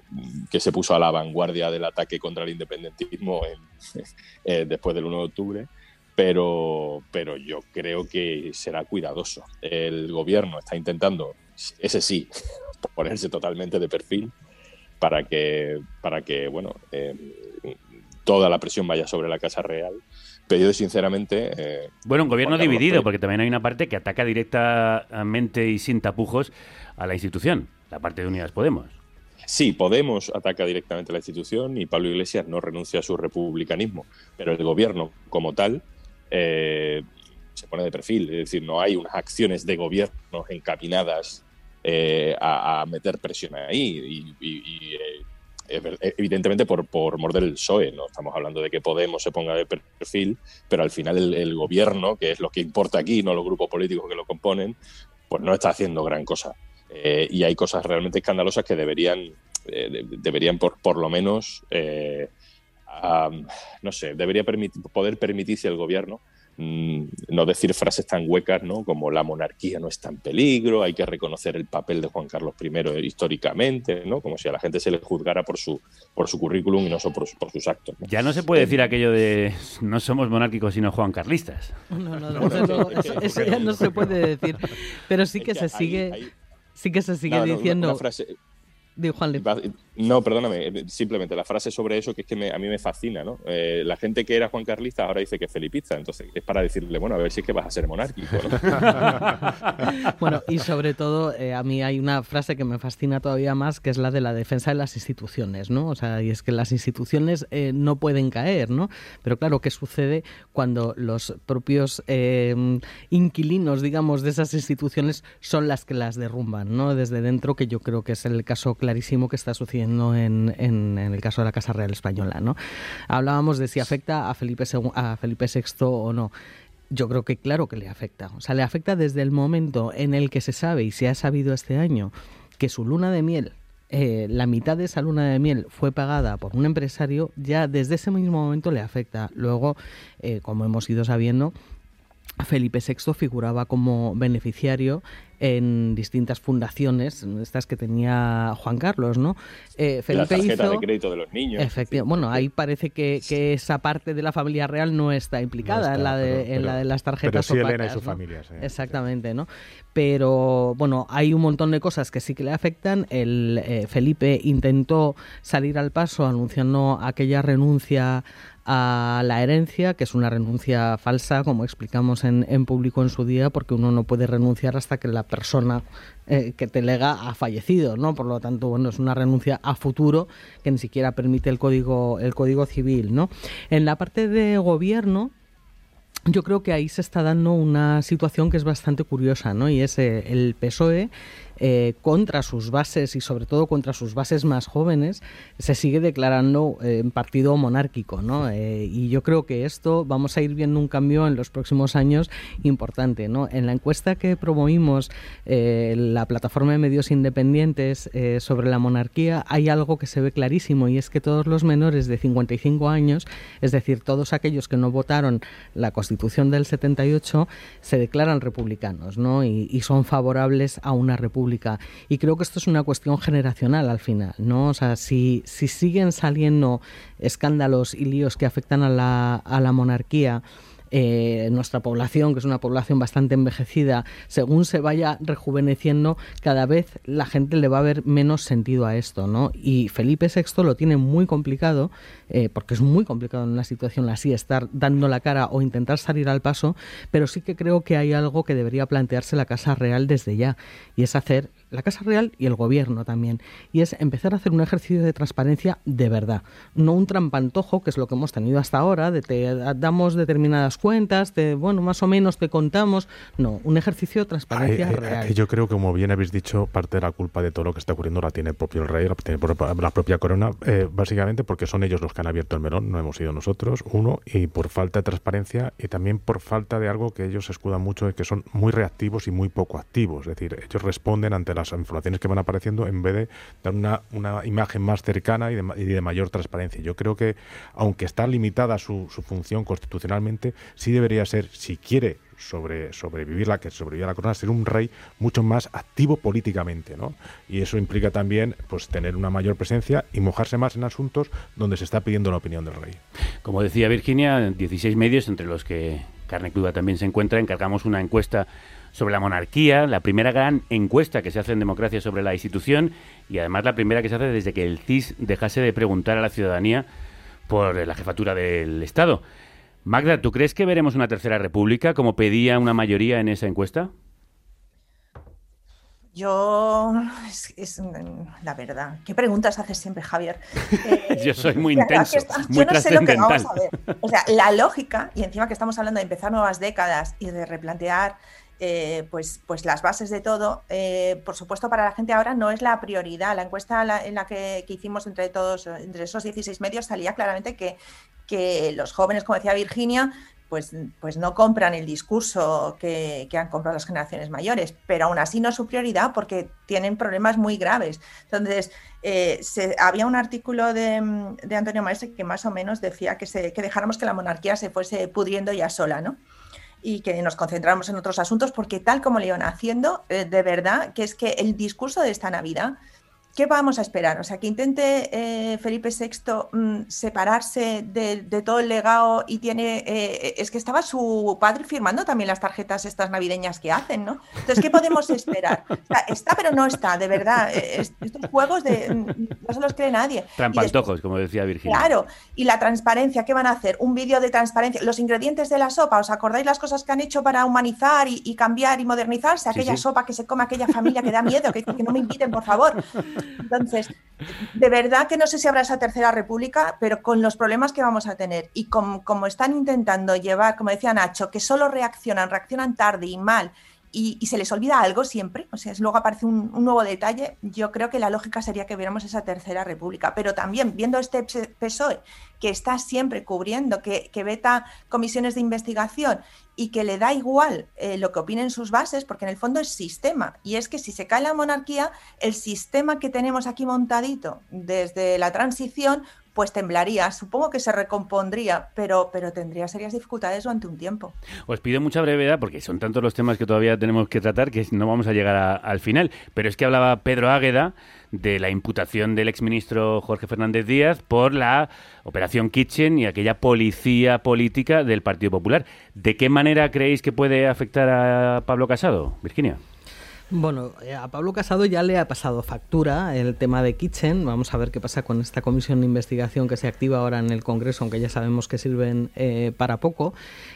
que se puso a la vanguardia del ataque contra el independentismo después del 1 de octubre. Pero, pero yo creo que será cuidadoso. El gobierno está intentando, ese sí, ponerse totalmente de perfil para que, para que bueno, toda la presión vaya sobre la Casa Real pero yo, sinceramente. Eh, bueno, un gobierno dividido, porque también hay una parte que ataca directamente y sin tapujos a la institución, la parte de Unidas Podemos. Sí, Podemos ataca directamente a la institución y Pablo Iglesias no renuncia a su republicanismo, pero el gobierno como tal eh, se pone de perfil, es decir, no hay unas acciones de gobierno encaminadas eh, a, meter presión ahí y, y evidentemente por, por morder el PSOE, no estamos hablando de que Podemos se ponga de perfil, pero al final el, gobierno, que es lo que importa aquí, no los grupos políticos que lo componen, pues no está haciendo gran cosa. Eh, y hay cosas realmente escandalosas que deberían, eh, deberían por, por lo menos, eh, no sé, debería poder permitirse el gobierno Mm, no decir frases tan huecas ¿no? como la monarquía no está en peligro, hay que reconocer el papel de Juan Carlos I históricamente, ¿no? como si a la gente se le juzgara por su, por su currículum y no por, por sus actos. Ya no se puede decir aquello de no somos monárquicos sino Juan Carlistas. No, no, no, eso, ya no se puede decir, pero sí que, se sigue... sí que se sigue diciendo... No, perdóname, eh, simplemente la frase sobre eso que es que a mí me fascina, ¿no? Eh, la gente que era Juan Carlista ahora dice que es felipista, entonces es para decirle, bueno, a ver si es que vas a ser monárquico, bueno, y sobre todo, eh, a mí hay una frase que me fascina todavía más, que es la de la defensa de las instituciones, ¿no? O sea, y es que las instituciones no pueden caer, ¿no? Pero claro, ¿qué sucede cuando los propios inquilinos, digamos, de esas instituciones son las que las derrumban, ¿no? Desde dentro, que yo creo que es el caso clarísimo que está sucediendo en, en, el caso de la Casa Real Española. ¿no? Hablábamos de si afecta a Felipe, a Felipe VI o no. Yo creo que claro que le afecta. O sea, le afecta desde el momento en el que se sabe y se ha sabido este año que su luna de miel eh, la mitad de esa luna de miel fue pagada por un empresario, ya desde ese mismo momento le afecta. Luego, eh, como hemos ido sabiendo, Felipe VI figuraba como beneficiario en distintas fundaciones, estas que tenía Juan Carlos, ¿no? Eh, Felipe la tarjeta de crédito de los niños. Efectivamente. Bueno, ahí parece que, esa parte de la familia real no está implicada en, la de, en la de las tarjetas pero sí Elena y su familia, Exactamente, ¿no? Pero bueno, hay un montón de cosas que sí que le afectan. El eh, Felipe intentó salir al paso anunciando aquella renuncia a la herencia, que es una renuncia falsa, como explicamos en, público en su día, porque uno no puede renunciar hasta que la persona eh, que te lega ha fallecido, ¿no? Por lo tanto, bueno, es una renuncia a futuro que ni siquiera permite el código, el código civil, ¿no? En la parte de gobierno, yo creo que ahí se está dando una situación que es bastante curiosa, ¿no? Y es eh, el PSOE eh, contra sus bases y sobre todo contra sus bases más jóvenes, se sigue declarando eh, partido monárquico. ¿no? Eh, y yo creo que esto vamos a ir viendo un cambio en los próximos años importante. ¿no? En la encuesta que promovimos la plataforma de medios independientes sobre la monarquía hay algo que se ve clarísimo y es que todos los menores de 55 años, es decir, todos aquellos que no votaron la Constitución del 78, se declaran republicanos ¿no? y son favorables a una república y creo que esto es una cuestión generacional al final, ¿no? O sea, si, si siguen saliendo escándalos y líos que afectan a la, a la monarquía, eh, nuestra población, que es una población bastante envejecida, según se vaya rejuveneciendo, cada vez la gente le va a ver menos sentido a esto, ¿no? Y Felipe VI lo tiene muy complicado, eh, porque es muy complicado en una situación así estar dando la cara o intentar salir al paso, pero sí que creo que hay algo que debería plantearse la Casa Real desde ya, y es hacer la Casa Real y el Gobierno también, y es empezar a hacer un ejercicio de transparencia de verdad, no un trampantojo, que es lo que hemos tenido hasta ahora, de te damos determinadas cuentas, de bueno, más o menos te contamos, no, un ejercicio de transparencia real. yo creo que, como bien habéis dicho, parte de la culpa de todo lo que está ocurriendo la tiene el propio rey, la tiene la propia corona, eh, básicamente porque son ellos los que han abierto el melón, no hemos sido nosotros, uno, y por falta de transparencia y también por falta de algo que ellos escudan mucho, que son muy reactivos y muy poco activos, es decir, ellos responden ante la las informaciones que van apareciendo en vez de dar una, una imagen más cercana y de, y de, mayor transparencia. Yo creo que, aunque está limitada su, su función constitucionalmente, sí debería ser, si quiere sobre sobrevivir la que sobrevivió la corona, ser un rey mucho más activo políticamente, ¿no? Y eso implica también pues tener una mayor presencia y mojarse más en asuntos donde se está pidiendo la opinión del rey. Como decía Virginia, 16 medios entre los que Carne Cruda también se encuentra, encargamos una encuesta sobre la monarquía, la primera gran encuesta que se hace en democracia sobre la institución y además la primera que se hace desde que el CIS dejase de preguntar a la ciudadanía por la jefatura del Estado. Magda, ¿tú crees que veremos una tercera república como pedía una mayoría en esa encuesta? Yo, es, la verdad, ¿qué preguntas haces siempre, Javier? yo soy muy intenso, muy yo no sé lo que vamos a ver. O sea, la lógica, y encima que estamos hablando de empezar nuevas décadas y de replantear eh, pues, pues las bases de todo, eh, por supuesto para la gente ahora no es la prioridad. La encuesta en la que, hicimos entre todos, entre esos 16 medios, salía claramente que, que los jóvenes, como decía Virginia, pues, pues no compran el discurso que, han comprado las generaciones mayores, pero aún así no es su prioridad porque tienen problemas muy graves. Entonces, eh, había un artículo de, de, Antonio Maestre que más o menos decía que, se, que dejáramos que la monarquía se fuese pudriendo ya sola, ¿no? Y que nos concentramos en otros asuntos, porque tal como le iban haciendo, eh, de verdad, que es que el discurso de esta Navidad ¿Qué vamos a esperar? O sea, que intente eh, Felipe VI mm, separarse de, todo el legado y tiene... Eh, es que estaba su padre firmando también las tarjetas estas navideñas que hacen, ¿no? Entonces, ¿qué podemos esperar? está, pero no está, de verdad. Eh, estos juegos de, mm, no se los cree nadie. Trampantojos, como decía Virginia. Claro. Y la transparencia, ¿qué van a hacer? Un vídeo de transparencia. Los ingredientes de la sopa, ¿os acordáis las cosas que han hecho para humanizar y, cambiar y modernizarse? Aquella sopa que se come aquella familia que da miedo, que, que no me inviten, por favor. Entonces, de verdad que no sé si habrá esa tercera república, pero con los problemas que vamos a tener y como, están intentando llevar, como decía Nacho, que solo reaccionan, reaccionan tarde y mal y, se les olvida algo siempre, o sea, luego aparece un, nuevo detalle, yo creo que la lógica sería que viéramos esa tercera república, pero también viendo este PSOE que está siempre cubriendo, que, que veta comisiones de investigación y que le da igual eh, lo que opinen sus bases, porque en el fondo es sistema, y es que si se cae la monarquía, el sistema que tenemos aquí montadito desde la transición, pues temblaría, supongo que se recompondría, pero, pero tendría serias dificultades durante un tiempo. Os pido mucha brevedad porque son tantos los temas que todavía tenemos que tratar que no vamos a llegar al final. Pero es que hablaba Pedro Águeda de la imputación del exministro Jorge Fernández Díaz por la operación Kitchen y aquella policía política del Partido Popular. ¿De qué manera creéis que puede afectar a Pablo Casado, Virginia? Bueno, eh, a Pablo Casado ya le ha pasado factura el tema de Kitchen. Vamos a ver qué pasa con esta comisión de investigación que se activa ahora en el Congreso, aunque ya sabemos que sirven eh, para poco.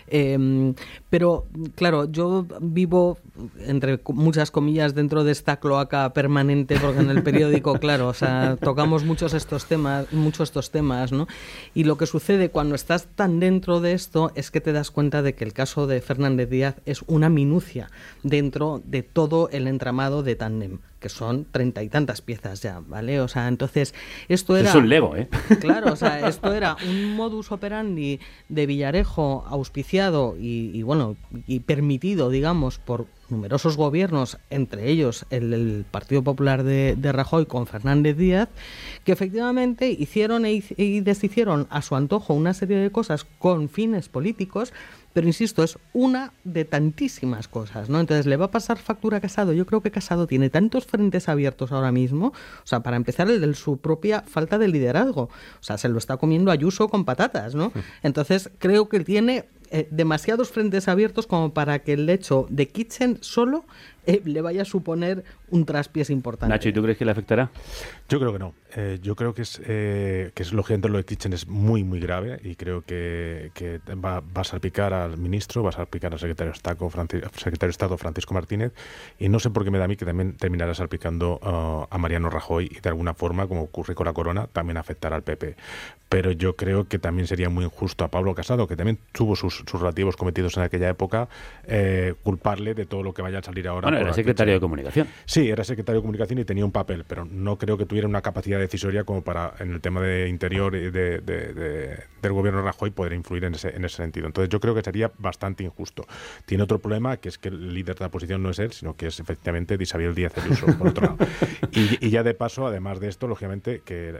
Em, pero, claro, yo vivo, entre muchas comillas, dentro de esta cloaca permanente, porque en el periódico, claro, o sea, tocamos muchos estos temas, muchos estos temas, ¿no? Y lo que sucede cuando estás tan dentro de esto es que te das cuenta de que el caso de Fernández Díaz es una minucia dentro de todo el entramado de Tandem, que son treinta y tantas piezas ya, ¿vale? O sea, entonces, esto era... Es un Lego, ¿eh? Claro, o sea, esto era un modus operandi de Villarejo auspiciado y, bueno, y permitido, digamos, por numerosos gobiernos, entre ellos el, Partido Popular de, Rajoy con Fernández Díaz, que efectivamente hicieron e y deshicieron a su antojo una serie de cosas con fines políticos pero insisto, es una de tantísimas cosas, ¿no? Entonces, ¿le va a pasar factura a Casado? Yo creo que Casado tiene tantos frentes abiertos ahora mismo, o sea, para empezar, el de su propia falta de liderazgo. O sea, se lo está comiendo Ayuso con patatas, ¿no? Entonces, creo que tiene eh, demasiados frentes abiertos como para que el hecho de Kitchen solo eh, le vaya a suponer un traspiés importante. Nacho, ¿y tú crees que le afectará? Yo creo que no. Eh, yo creo que es, que es lógicamente lo de Kitchen es muy, muy grave y creo que, va, a salpicar al ministro, va a salpicar al secretario de, Estado, secretario de Estado Francisco Martínez y no sé por qué me da a mí que también terminará salpicando uh, a Mariano Rajoy y de alguna forma, como ocurre con la corona, también afectará al PP. Pero yo creo que también sería muy injusto a Pablo Casado, que también tuvo sus, sus relativos cometidos en aquella época, eh, culparle de todo lo que vaya a salir ahora. Bueno, era secretario de comunicación. Sí, era secretario de comunicación y tenía un papel, pero no creo que tuviera una capacidad decisoria como para, en el tema de interior del gobierno Rajoy, poder influir en ese, en ese sentido. Entonces yo creo que sería bastante injusto. Tiene otro problema, que es que el líder de la oposición no es él, sino que es efectivamente Isabel Díaz Ayuso, por otro lado. Y, ya de paso, además de esto, lógicamente, que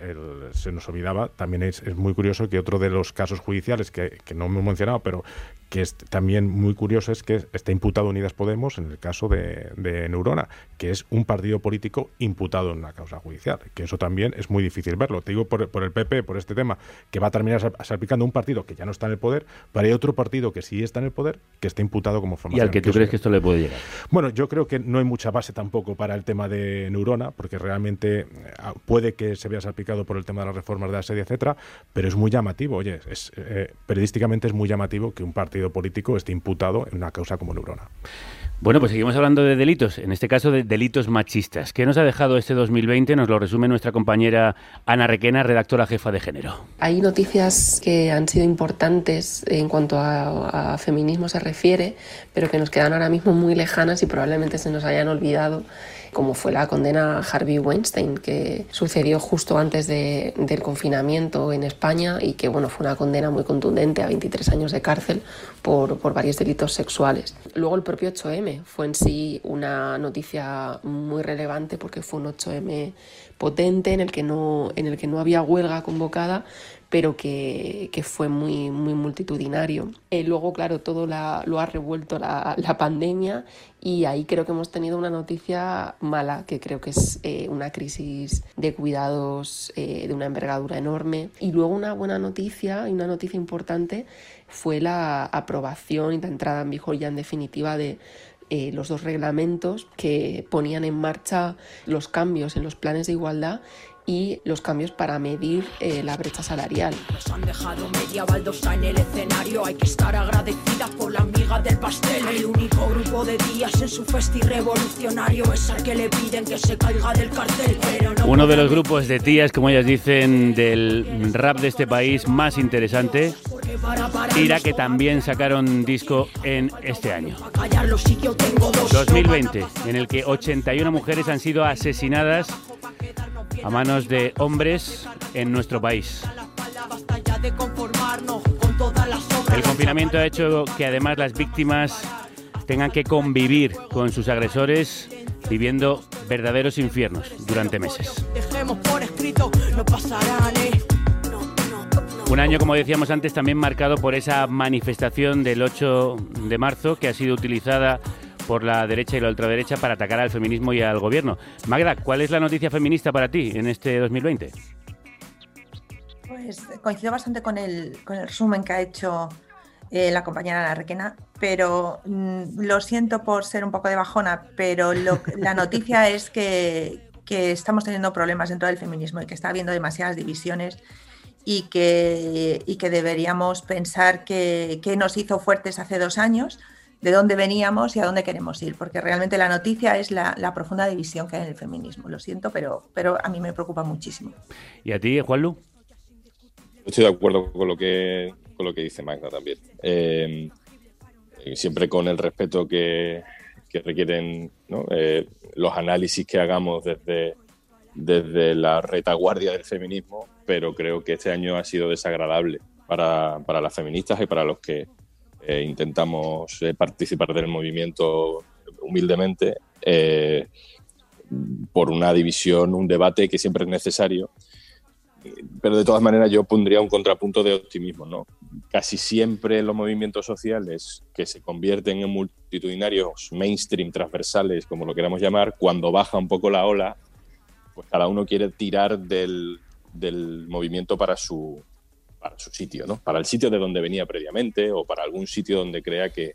se nos olvidaba, también es, muy curioso que otro de los casos judiciales que, que no me he mencionado, pero que es también muy curioso es que está imputado Unidas Podemos en el caso de, Neurona, que es un partido político imputado en una causa judicial, que eso también es muy difícil verlo. Te digo por, el PP, por este tema, que va a terminar salpicando un partido que ya no está en el poder, pero hay otro partido que sí está en el poder, que está imputado como formación. ¿Y al que tú crees que esto le puede llegar? Bueno, yo creo que no hay mucha base tampoco para el tema de Neurona, porque realmente eh, puede que se vea salpicado por el tema de las reformas de la serie, etcétera, pero es muy llamativo, oye, es, eh, periodísticamente es muy llamativo que un partido político esté imputado en una causa como Neurona. Bueno, pues seguimos hablando de delitos, en este caso de delitos machistas. ¿Qué nos ha dejado este 2020? Nos lo resume nuestra compañera Ana Requena, redactora jefa de género. Hay noticias que han sido importantes en cuanto a, a feminismo se refiere, pero que nos quedan ahora mismo muy lejanas y probablemente se nos hayan olvidado como fue la condena a Harvey Weinstein, que sucedió justo antes del confinamiento en España y que bueno, fue una condena muy contundente a 23 años de cárcel por, por varios delitos sexuales. Luego el propio 8M fue en sí una noticia muy relevante porque fue un 8M potente en el que no, en el que no había huelga convocada, pero que, fue muy, muy multitudinario. Eh, luego, claro, todo lo ha revuelto la, pandemia y ahí creo que hemos tenido una noticia mala, que creo que es eh, una crisis de cuidados eh, de una envergadura enorme. Y luego una buena noticia y una noticia importante fue la aprobación y la entrada en vigor ya en definitiva de los dos reglamentos que ponían en marcha los cambios en los planes de igualdad y los cambios para medir eh, la brecha salarial. Nos han dejado media baldosa en el escenario, hay que estar agradecida por la amiga del pastel. El único grupo de días en su festi revolucionario es al que le piden que se caiga del cartel. Pero no Uno de los grupos de tías, como ellas dicen, del rap de este país más interesante Ira que también sacaron disco en este año. 2020, en el que 81 mujeres han sido asesinadas a manos de hombres en nuestro país. El confinamiento ha hecho que además las víctimas tengan que convivir con sus agresores viviendo verdaderos infiernos durante meses. Un año, como decíamos antes, también marcado por esa manifestación del 8 de marzo que ha sido utilizada por la derecha y la ultraderecha para atacar al feminismo y al gobierno. Magda, ¿cuál es la noticia feminista para ti en este 2020? Pues coincido bastante con el, con el resumen que ha hecho eh, la compañera La Requena, pero mm, lo siento por ser un poco de bajona, pero la noticia es que, que, estamos teniendo problemas dentro del feminismo y que está habiendo demasiadas divisiones y que, y que deberíamos pensar que, nos hizo fuertes hace dos años, de dónde veníamos y a dónde queremos ir, porque realmente la noticia es la, profunda división que hay en el feminismo. Lo siento, pero, pero a mí me preocupa muchísimo. ¿Y a ti, Juanlu? Estoy de acuerdo con lo que, con lo que dice Magda también. Eh, siempre con el respeto que, requieren eh, los análisis que hagamos desde, desde la retaguardia del feminismo, pero creo que este año ha sido desagradable para, para las feministas y para los que eh, intentamos eh, participar del movimiento humildemente eh, por una división, un debate que siempre es necesario. Pero de todas maneras yo pondría un contrapunto de optimismo. ¿no? Casi siempre los movimientos sociales que se convierten en multitudinarios, mainstream, transversales, como lo queramos llamar, cuando baja un poco la ola, pues cada uno quiere tirar del, del movimiento para su, para su sitio, ¿no? Para el sitio de donde venía previamente o para algún sitio donde crea que,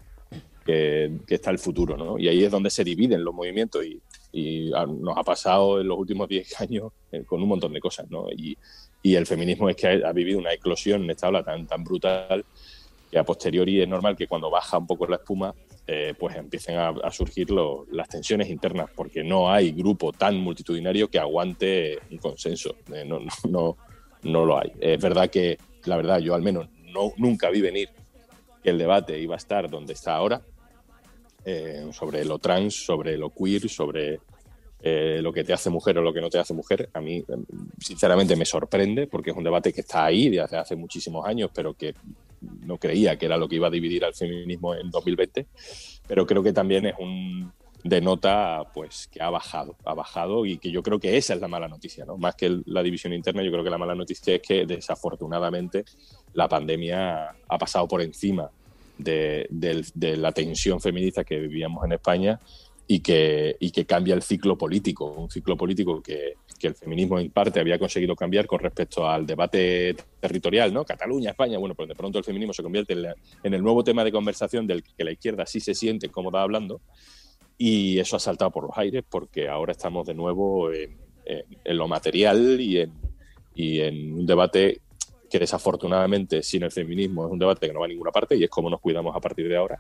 que, está el futuro, ¿no? Y ahí es donde se dividen los movimientos y, y nos ha pasado en los últimos 10 años eh, con un montón de cosas, ¿no? Y, y el feminismo es que ha, vivido una eclosión en esta ola tan, tan brutal que a posteriori es normal que cuando baja un poco la espuma eh, pues empiecen a, surgir las tensiones internas, porque no hay grupo tan multitudinario que aguante un consenso. Eh, no, no, no, lo hay. Es verdad que, la verdad, yo al menos no, nunca vi venir que el debate iba a estar donde está ahora, eh, sobre lo trans, sobre lo queer, sobre lo que te hace mujer o lo que no te hace mujer. A mí, sinceramente, me sorprende porque es un debate que está ahí desde hace muchísimos años, pero que no creía que era lo que iba a dividir al feminismo en 2020, pero creo que también es un denota pues que ha bajado, ha bajado y que yo creo que esa es la mala noticia, ¿no? Más que la división interna, yo creo que la mala noticia es que desafortunadamente la pandemia ha pasado por encima de, la tensión feminista que vivíamos en España y que, cambia el ciclo político, un ciclo político que, el feminismo en parte había conseguido cambiar con respecto al debate territorial, ¿no? Cataluña, España, bueno, pues de pronto el feminismo se convierte en, el nuevo tema de conversación del que la izquierda sí se siente cómoda hablando y eso ha saltado por los aires porque ahora estamos de nuevo en, lo material y en, y en un debate que desafortunadamente sin el feminismo es un debate que no va a ninguna parte y es cómo nos cuidamos a partir de ahora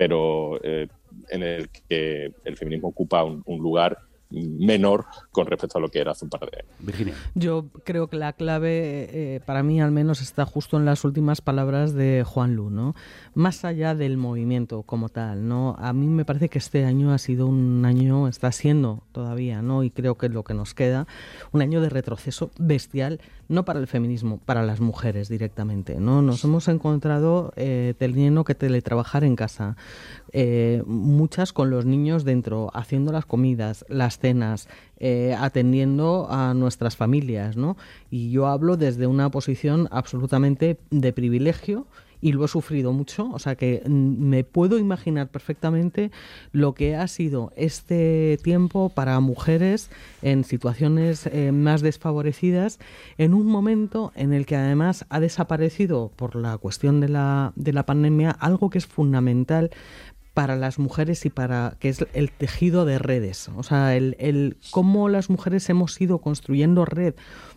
pero eh, en el que el feminismo ocupa un, lugar menor con respecto a lo que era hace un par de años. Virginia. Yo creo que la clave, eh, para mí al menos, está justo en las últimas palabras de Juan Lu, ¿no? Más allá del movimiento como tal, ¿no? A mí me parece que este año ha sido un año, está siendo todavía, ¿no? Y creo que es lo que nos queda, un año de retroceso bestial, no para el feminismo, para las mujeres directamente, ¿no? Nos hemos encontrado eh, teniendo que teletrabajar en casa, eh, muchas con los niños dentro, haciendo las comidas, las eh, atendiendo a nuestras familias, ¿no? Y yo hablo desde una posición absolutamente de privilegio y lo he sufrido mucho, o sea que mm, me puedo imaginar perfectamente lo que ha sido este tiempo para mujeres en situaciones eh, más desfavorecidas en un momento en el que además ha desaparecido por la cuestión de la, de la pandemia algo que es fundamental para las mujeres y para que es el tejido de redes, o sea, el, el cómo las mujeres hemos ido construyendo red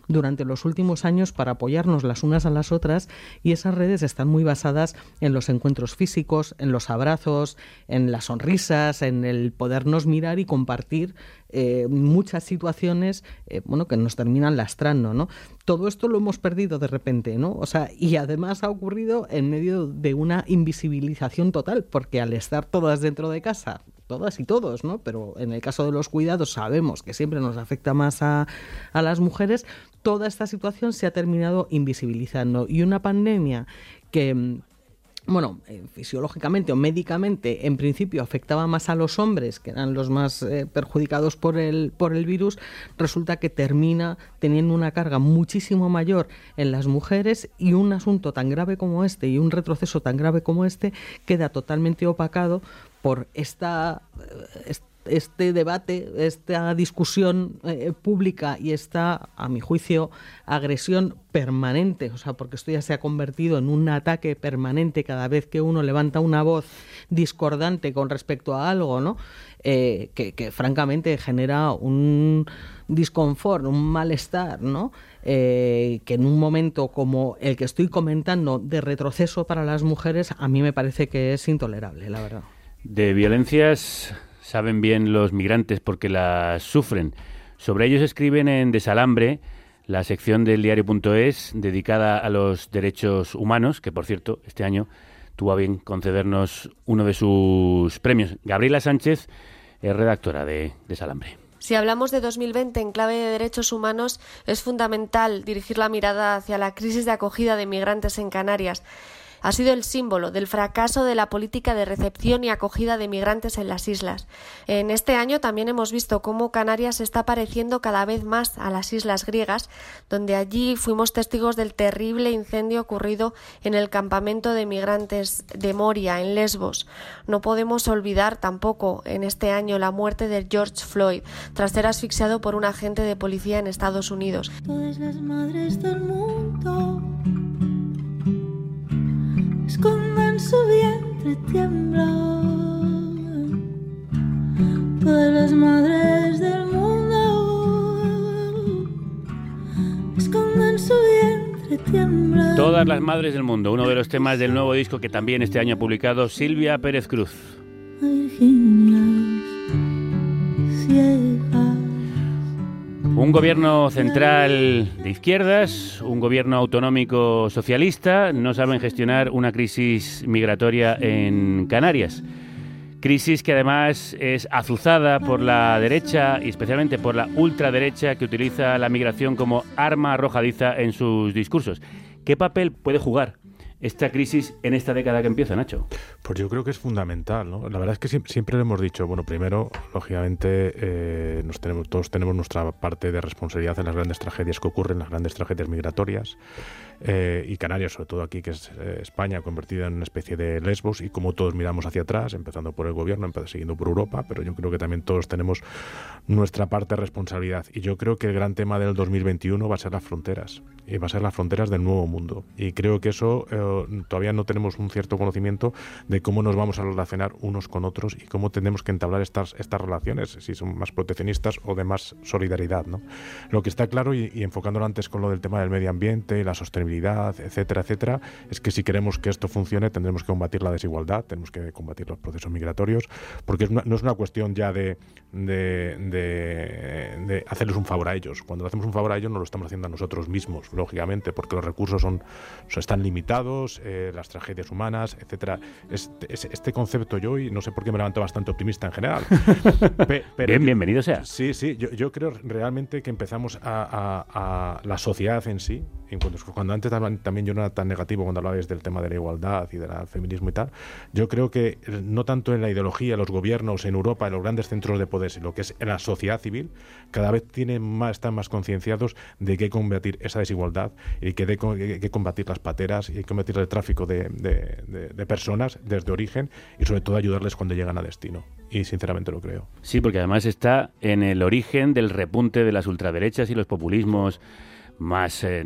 durante los últimos años para apoyarnos las unas a las otras y esas redes están muy basadas en los encuentros físicos, en los abrazos, en las sonrisas, en el podernos mirar y compartir eh, muchas situaciones eh, bueno, que nos terminan lastrando, ¿no? Todo esto lo hemos perdido de repente, ¿no? O sea, y además ha ocurrido en medio de una invisibilización total, porque al estar todas dentro de casa, todas y todos, ¿no? Pero en el caso de los cuidados sabemos que siempre nos afecta más a, a las mujeres, toda esta situación se ha terminado invisibilizando. Y una pandemia que bueno, eh, fisiológicamente o médicamente, en principio afectaba más a los hombres, que eran los más eh, perjudicados por el, por el virus, resulta que termina teniendo una carga muchísimo mayor en las mujeres y un asunto tan grave como este y un retroceso tan grave como este queda totalmente opacado por esta, eh, este debate, esta discusión eh, pública y esta, a mi juicio, agresión permanente, o sea, porque esto ya se ha convertido en un ataque permanente cada vez que uno levanta una voz discordante con respecto a algo, ¿no? Eh, que, francamente genera un disconfort, un malestar, ¿no? Eh, que en un momento como el que estoy comentando de retroceso para las mujeres, a mí me parece que es intolerable, la verdad. De violencias saben bien los migrantes porque las sufren. Sobre ellos escriben en Desalambre, la sección del diario.es dedicada a los derechos humanos, que por cierto, este año tuvo a bien concedernos uno de sus premios. Gabriela Sánchez es redactora de Desalambre. Si hablamos de 2020 en clave de derechos humanos, es fundamental dirigir la mirada hacia la crisis de acogida de migrantes en Canarias ha sido el símbolo del fracaso de la política de recepción y acogida de migrantes en las islas. En este año también hemos visto cómo Canarias está pareciendo cada vez más a las islas griegas, donde allí fuimos testigos del terrible incendio ocurrido en el campamento de migrantes de Moria, en Lesbos. No podemos olvidar tampoco en este año la muerte de George Floyd, tras ser asfixiado por un agente de policía en Estados Unidos. Todas las madres del mundo escondan su vientre tiembla. Todas las madres del mundo escondan su vientre tiembla. Todas las madres del mundo, uno de los temas del nuevo disco que también este año ha publicado Silvia Pérez Cruz. Virginias ciegas. Un gobierno central de izquierdas, un gobierno autonómico socialista, no saben gestionar una crisis migratoria en Canarias. Crisis que además es azuzada por la derecha y especialmente por la ultraderecha que utiliza la migración como arma arrojadiza en sus discursos. ¿Qué papel puede jugar esta crisis en esta década que empieza, Nacho? Pues yo creo que es fundamental, ¿no? La verdad es que siempre, lo hemos dicho, bueno, primero, lógicamente, eh, nos tenemos, todos tenemos nuestra parte de responsabilidad en las grandes tragedias que ocurren, las grandes tragedias migratorias. Eh, y Canarias, sobre todo aquí, que es eh, España, convertida en una especie de Lesbos, y como todos miramos hacia atrás, empezando por el gobierno, siguiendo por Europa, pero yo creo que también todos tenemos nuestra parte de responsabilidad. Y yo creo que el gran tema del 2021 va a ser las fronteras, y va a ser las fronteras del nuevo mundo. Y creo que eso eh, todavía no tenemos un cierto conocimiento de cómo nos vamos a relacionar unos con otros y cómo tenemos que entablar estas, estas relaciones, si son más proteccionistas o de más solidaridad. ¿no? Lo que está claro, y, y enfocándolo antes con lo del tema del medio ambiente y la sostenibilidad, etcétera, etcétera, es que si queremos que esto funcione tendremos que combatir la desigualdad, tenemos que combatir los procesos migratorios, porque no es una cuestión ya de, de, hacerles un favor a ellos. Cuando hacemos un favor a ellos no lo estamos haciendo a nosotros mismos, lógicamente, porque los recursos son, están limitados, eh, las tragedias humanas, etcétera. Este, este, concepto yo, y no sé por qué me levanto bastante optimista en general. Bien, bienvenido sea. Sí, sí, yo, creo realmente que empezamos a, a la sociedad en sí, cuando antes también yo no era tan negativo cuando hablabais del tema de la igualdad y del feminismo y tal, yo creo que no tanto en la ideología, los gobiernos, en Europa, en los grandes centros de poder, sino que es en la sociedad civil, cada vez tienen más, están más concienciados de que combatir esa desigualdad y que hay que combatir las pateras y combatir el tráfico de, de personas desde origen y sobre todo ayudarles cuando llegan a destino y sinceramente lo creo. Sí, porque además está en el origen del repunte de las ultraderechas y los populismos más eh,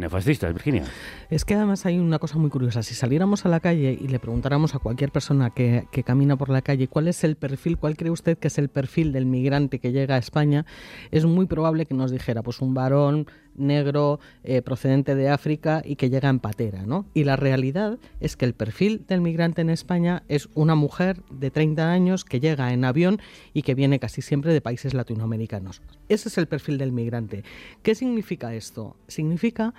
Virginia. Es que además hay una cosa muy curiosa. Si saliéramos a la calle y le preguntáramos a cualquier persona que, que, camina por la calle cuál es el perfil, cuál cree usted que es el perfil del migrante que llega a España, es muy probable que nos dijera, pues un varón negro, eh, procedente de África y que llega en patera, ¿no? Y la realidad es que el perfil del migrante en España es una mujer de 30 años que llega en avión y que viene casi siempre de países latinoamericanos. Ese es el perfil del migrante. ¿Qué significa esto? Significa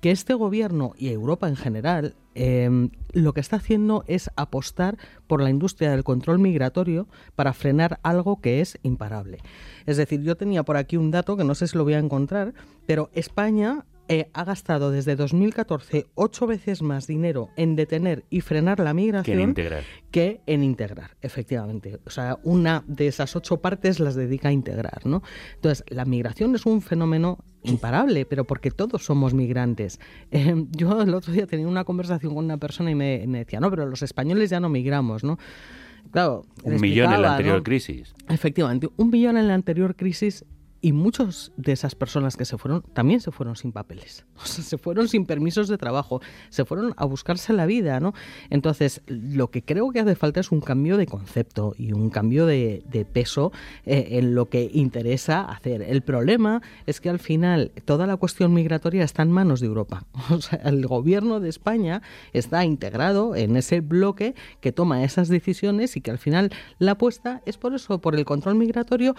que este gobierno y Europa en general em, lo que está haciendo es apostar por la industria del control migratorio para frenar algo que es imparable. Es decir, yo tenía por aquí un dato que no sé si lo voy a encontrar, pero España eh, ha gastado desde 2014 ocho veces más dinero en detener y frenar la migración Que en integrar. que en integrar, efectivamente. O sea, una de esas ocho partes las dedica a integrar, ¿no? Entonces, la migración es un fenómeno imparable, pero porque todos somos migrantes. Eh, yo el otro día tenía una conversación con una persona y me, me decía, no, pero los españoles ya no migramos, ¿no? Claro, Un millón en la anterior ¿no? crisis. Efectivamente, un millón en la anterior crisis y muchos de esas personas que se fueron también se fueron sin papeles, o sea, se fueron sin permisos de trabajo, se fueron a buscarse la vida, ¿no? Entonces, lo que creo que hace falta es un cambio de concepto y un cambio de, de peso eh, en lo que interesa hacer. El problema es que al final toda la cuestión migratoria está en manos de Europa. O sea, el gobierno de España está integrado en ese bloque que toma esas decisiones y que al final la apuesta es por eso, por el control migratorio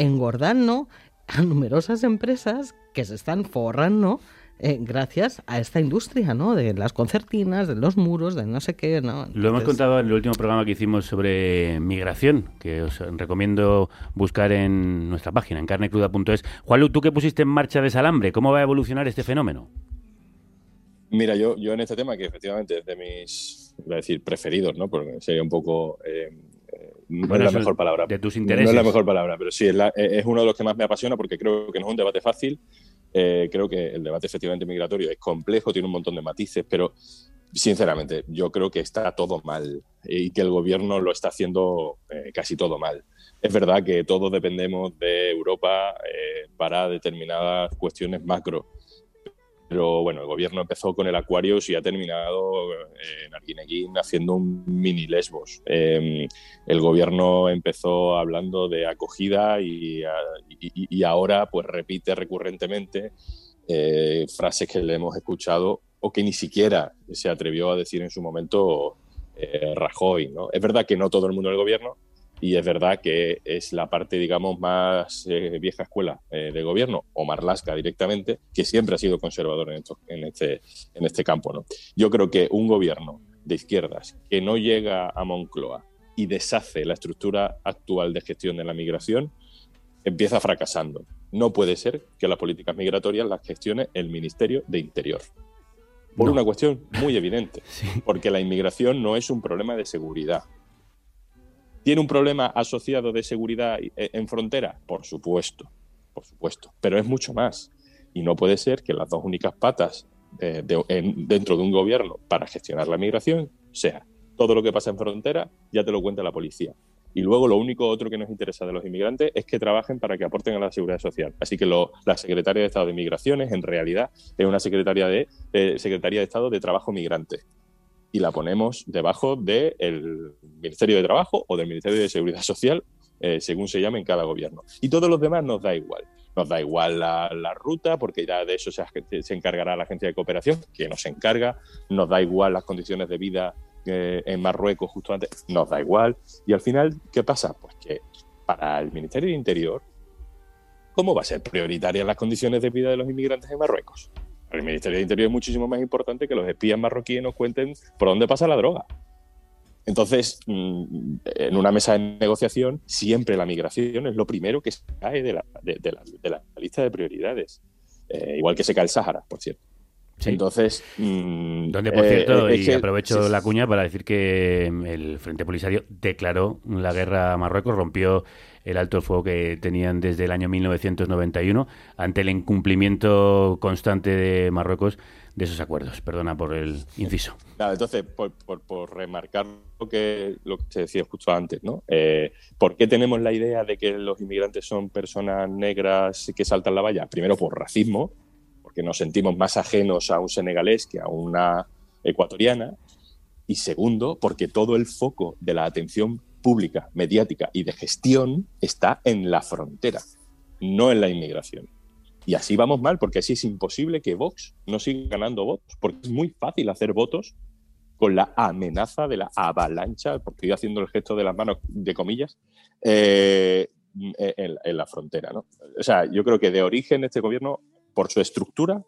engordando a numerosas empresas que se están forrando eh, gracias a esta industria, ¿no? De las concertinas, de los muros, de no sé qué, ¿no? Lo hemos contado en el último programa que hicimos sobre migración, que os recomiendo buscar en nuestra página, en carnecruda.es. Juanlu, tú que pusiste en marcha Desalambre, ¿cómo va a evolucionar este fenómeno? Mira, yo, yo en este tema, que efectivamente es de mis, voy a decir, preferidos, ¿no? Porque sería un poco... eh, no Bueno, es la mejor palabra. de tus No intereses. es la mejor palabra, pero sí, es, la- eh, es uno de los que más me apasiona porque creo que no es un debate fácil. Eh, creo que el debate efectivamente migratorio es complejo, tiene un montón de matices, pero sinceramente yo creo que está todo mal y que el gobierno lo está haciendo eh, casi todo mal. Es verdad que todos dependemos de Europa eh, para determinadas cuestiones macro, pero bueno, el gobierno empezó con el Aquarius y ha terminado eh, en Arguineguín haciendo un mini Lesbos. Eh, el gobierno empezó hablando de acogida y- y ahora pues repite recurrentemente eh, frases que le hemos escuchado o que ni siquiera se atrevió a decir en su momento eh, Rajoy. ¿no? Es verdad que no todo el mundo del gobierno y es verdad que es la parte, digamos, más eh, vieja escuela eh, de gobierno, o Marlasca directamente, que siempre ha sido conservador en, esto- en, este, en este campo. ¿no? Yo creo que un gobierno de izquierdas que no llega a Moncloa y deshace la estructura actual de gestión de la migración, empieza fracasando. No puede ser que las políticas migratorias las gestione el Ministerio de Interior. Por una cuestión muy evidente, porque la inmigración no es un problema de seguridad. ¿Tiene un problema asociado de seguridad eh, en frontera? Por supuesto, por supuesto, pero es mucho más. Y no puede ser que las dos únicas patas eh, de- en- dentro de un gobierno para gestionar la migración sea todo lo que pasa en frontera, ya te lo cuenta la policía. Y luego lo único otro que nos interesa de los inmigrantes es que trabajen para que aporten a la seguridad social. Así que la Secretaría de Estado de Migraciones en realidad es una Secretaría de, eh, Secretaría de Estado de Trabajo Migrante y la ponemos debajo del Ministerio de Trabajo o del Ministerio de Seguridad Social, eh, según se llame en cada gobierno. Y todos los demás nos da igual. Nos da igual la, ruta, porque ya de eso se, encargará la agencia de cooperación, que nos encarga. Nos da igual las condiciones de vida eh, en Marruecos justo antes, nos da igual. Y al final, ¿qué pasa? Pues que para el Ministerio de Interior, ¿cómo va a ser prioritaria las condiciones de vida de los inmigrantes en Marruecos? El Ministerio de Interior es muchísimo más importante que los espías marroquíes nos cuenten por dónde pasa la droga. Entonces, mm, en una mesa de negociación, siempre la migración es lo primero que se cae de la lista de prioridades. Eh, igual que se cae el Sáhara, por cierto. Entonces, mm, Donde, por eh, cierto, es y que- aprovecho sí, la cuña para decir que mm, el Frente Polisario declaró la guerra a Marruecos, rompió el alto el fuego que tenían desde el año 1991 ante el incumplimiento constante de Marruecos de esos acuerdos. Perdona por el inciso. Nada, entonces, por, por- por remarcar lo que, lo que se decía justo antes, ¿no? Eh, ¿Por qué tenemos la idea de que los inmigrantes son personas negras que saltan la valla? Primero, por racismo, porque nos sentimos más ajenos a un senegalés que a una ecuatoriana. Y segundo, porque todo el foco de la atención pública, mediática y de gestión está en la frontera, no en la inmigración. Y así vamos mal, porque así es imposible que Vox no siga ganando votos, porque es muy fácil hacer votos con la amenaza de la avalancha, porque estoy haciendo el gesto de las manos de comillas, eh, en, en, la frontera. ¿no? O sea, yo creo que de origen este gobierno, por su estructura,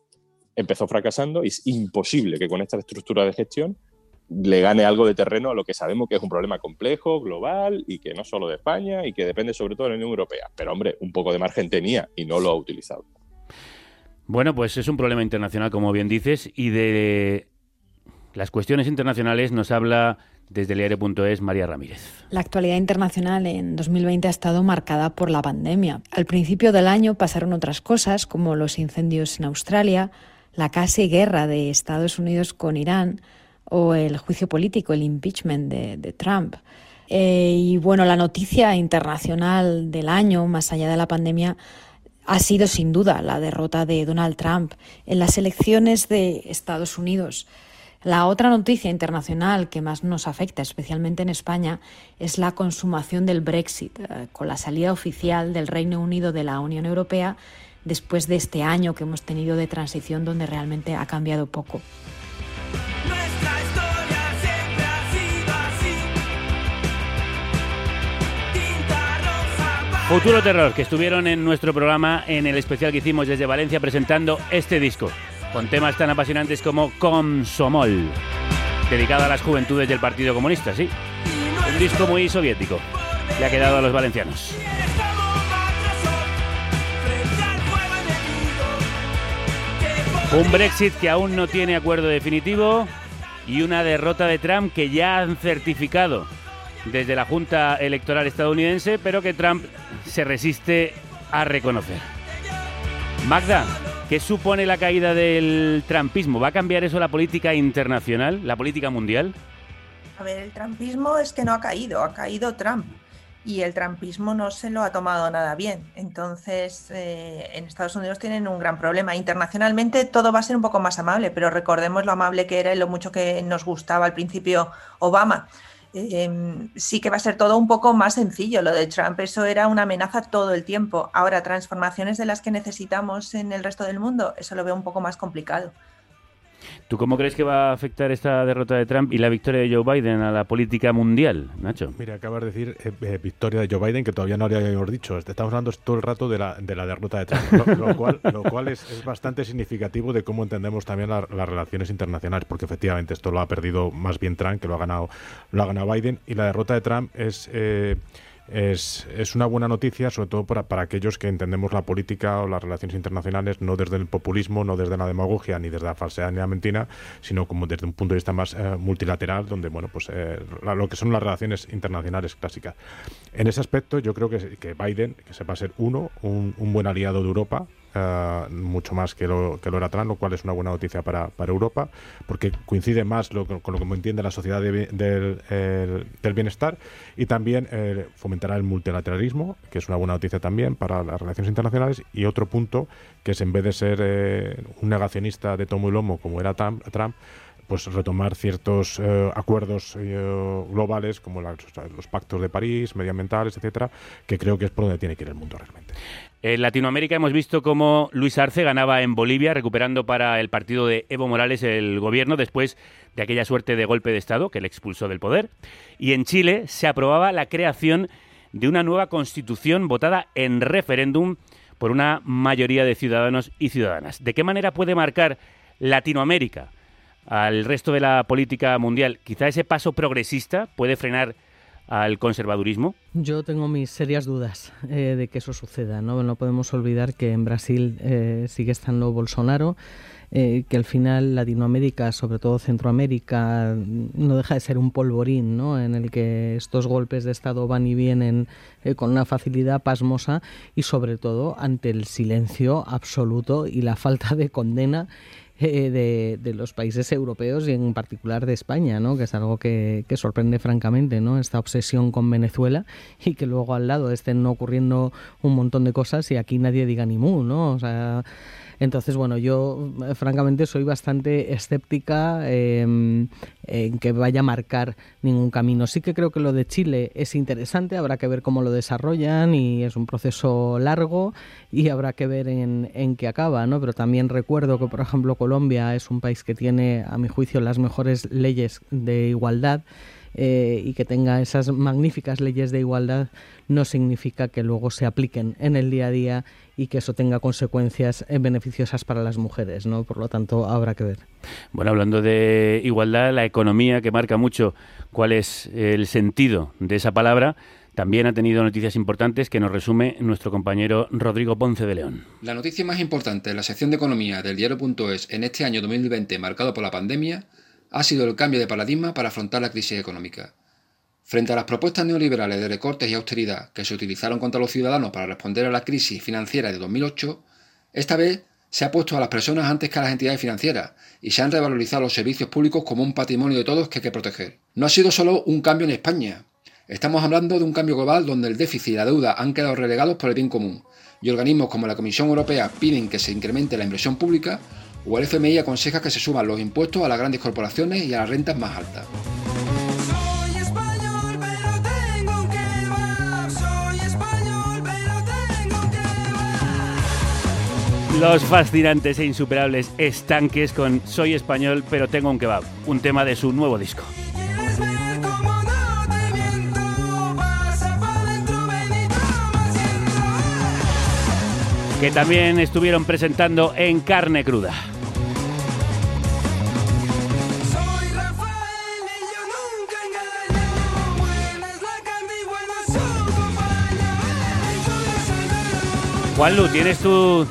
empezó fracasando y es imposible que con esta estructura de gestión le gane algo de terreno a lo que sabemos que es un problema complejo, global y que no solo de España y que depende sobre todo de la Unión Europea. Pero hombre, un poco de margen tenía y no lo ha utilizado. Bueno, pues es un problema internacional, como bien dices, y de las cuestiones internacionales nos habla desde el María Ramírez. La actualidad internacional en 2020 ha estado marcada por la pandemia. Al principio del año pasaron otras cosas, como los incendios en Australia, la casi guerra de Estados Unidos con Irán o el juicio político, el impeachment de, Trump. Eh, y bueno, la noticia internacional del año, más allá de la pandemia, ha sido sin duda la derrota de Donald Trump en las elecciones de Estados Unidos. La otra noticia internacional que más nos afecta, especialmente en España, es la consumación del Brexit, eh, con la salida oficial del Reino Unido de la Unión Europea después de este año que hemos tenido de transición donde realmente ha cambiado poco. Futuro Terror, que estuvieron en nuestro programa en el especial que hicimos desde Valencia presentando este disco con temas tan apasionantes como Comsomol, dedicado a las juventudes del Partido Comunista, sí. Un disco muy soviético. Le ha quedado a los valencianos. Un Brexit que aún no tiene acuerdo definitivo y una derrota de Trump que ya han certificado desde la Junta Electoral estadounidense, pero que Trump se resiste a reconocer. Magda, ¿Qué supone la caída del trumpismo? ¿Va a cambiar eso la política internacional, la política mundial? A ver, el trumpismo es que no ha caído, ha caído Trump. Y el trumpismo no se lo ha tomado nada bien. Entonces, eh, en Estados Unidos tienen un gran problema. Internacionalmente todo va a ser un poco más amable, pero recordemos lo amable que era y lo mucho que nos gustaba al principio Obama. Em, sí que va a ser todo un poco más sencillo. Lo de Trump, eso era una amenaza todo el tiempo. Ahora, transformaciones de las que necesitamos en el resto del mundo, eso lo veo un poco más complicado. ¿Tú cómo crees que va a afectar esta derrota de Trump y la victoria de Joe Biden a la política mundial, Nacho? Mira, acabas de decir eh, eh, victoria de Joe Biden, que todavía no habíamos dicho. Estamos hablando todo el rato de la, de la derrota de Trump, lo, cual, es, bastante significativo de cómo entendemos también las relaciones internacionales, porque efectivamente esto lo ha perdido más bien Trump, que lo ha ganado, lo ha ganado Biden, y la derrota de Trump es... Eh, es, es, una buena noticia, sobre todo para, para, aquellos que entendemos la política o las relaciones internacionales no desde el populismo, no desde la demagogia, ni desde la falsedad ni la mentira, sino como desde un punto de vista más eh, multilateral, donde bueno, pues eh, lo que son las relaciones internacionales clásicas. En ese aspecto, yo creo que, que Biden, que sepa ser uno, un, un buen aliado de Europa, eh, mucho más que lo, que lo era Trump, lo cual es una buena noticia para, para Europa, porque coincide más lo, con lo que entiende la sociedad del, del, bienestar y también eh, fomentará el multilateralismo, que es una buena noticia también para las relaciones internacionales. Y otro punto, que es en vez de ser eh, un negacionista de tomo y lomo como era Trump, Trump pues retomar ciertos acuerdos globales como los pactos de París, medioambientales, etcétera, que creo que es por donde tiene que ir el mundo realmente. En Latinoamérica hemos visto cómo Luis Arce ganaba en Bolivia, recuperando para el partido de Evo Morales el gobierno después de aquella suerte de golpe de Estado que le expulsó del poder. Y en Chile se aprobaba la creación de una nueva constitución votada en referéndum por una mayoría de ciudadanos y ciudadanas. ¿De qué manera puede marcar Latinoamérica al resto de la política mundial? Quizá ese paso progresista puede frenar al conservadurismo? Yo tengo mis serias dudas eh, de que eso suceda. ¿no? no podemos olvidar que en Brasil eh, sigue estando Bolsonaro. Eh, que al final Latinoamérica, sobre todo Centroamérica, no deja de ser un polvorín, ¿no? En el que estos golpes de Estado van y vienen con una facilidad pasmosa y sobre todo ante el silencio absoluto y la falta de condena eh, de, los países europeos y en particular de España, ¿no? que es algo que, sorprende francamente, ¿no? esta obsesión con Venezuela y que luego al lado estén ocurriendo un montón de cosas y aquí nadie diga ni mu, ¿no? O sea, Entonces, bueno, yo eh, francamente soy bastante escéptica em, en que vaya a marcar ningún camino. Sí que creo que lo de Chile es interesante, habrá que ver cómo lo desarrollan y es un proceso largo y habrá que ver en, en qué acaba, ¿no? Pero también recuerdo que, por ejemplo, Colombia es un país que tiene, a mi juicio, las mejores leyes de igualdad eh, y que tenga esas magníficas leyes de igualdad no significa que luego se apliquen en el día a día y que eso tenga consecuencias eh, beneficiosas para las mujeres, ¿no? Por lo tanto, habrá que ver. Bueno, hablando de igualdad, la economía que marca mucho cuál es el sentido de esa palabra, también ha tenido noticias importantes que nos resume nuestro compañero Rodrigo Ponce de León. La noticia más importante en la sección de economía del diario.es en este año 2020 marcado por la pandemia ha sido el cambio de paradigma para afrontar la crisis económica. Frente a las propuestas neoliberales de recortes y austeridad que se utilizaron contra los ciudadanos para responder a la crisis financiera de 2008, esta vez se ha puesto a las personas antes que a las entidades financieras y se han revalorizado los servicios públicos como un patrimonio de todos que hay que proteger. No ha sido solo un cambio en España. Estamos hablando de un cambio global donde el déficit y la deuda han quedado relegados por el bien común y organismos como la Comisión Europea piden que se incremente la inversión pública o el FMI aconseja que se suban los impuestos a las grandes corporaciones y a las rentas más altas. Los fascinantes e insuperables estanques con Soy español pero tengo un kebab, un tema de su nuevo disco. Que también estuvieron presentando en carne cruda. Juanlu, ¿tienes tú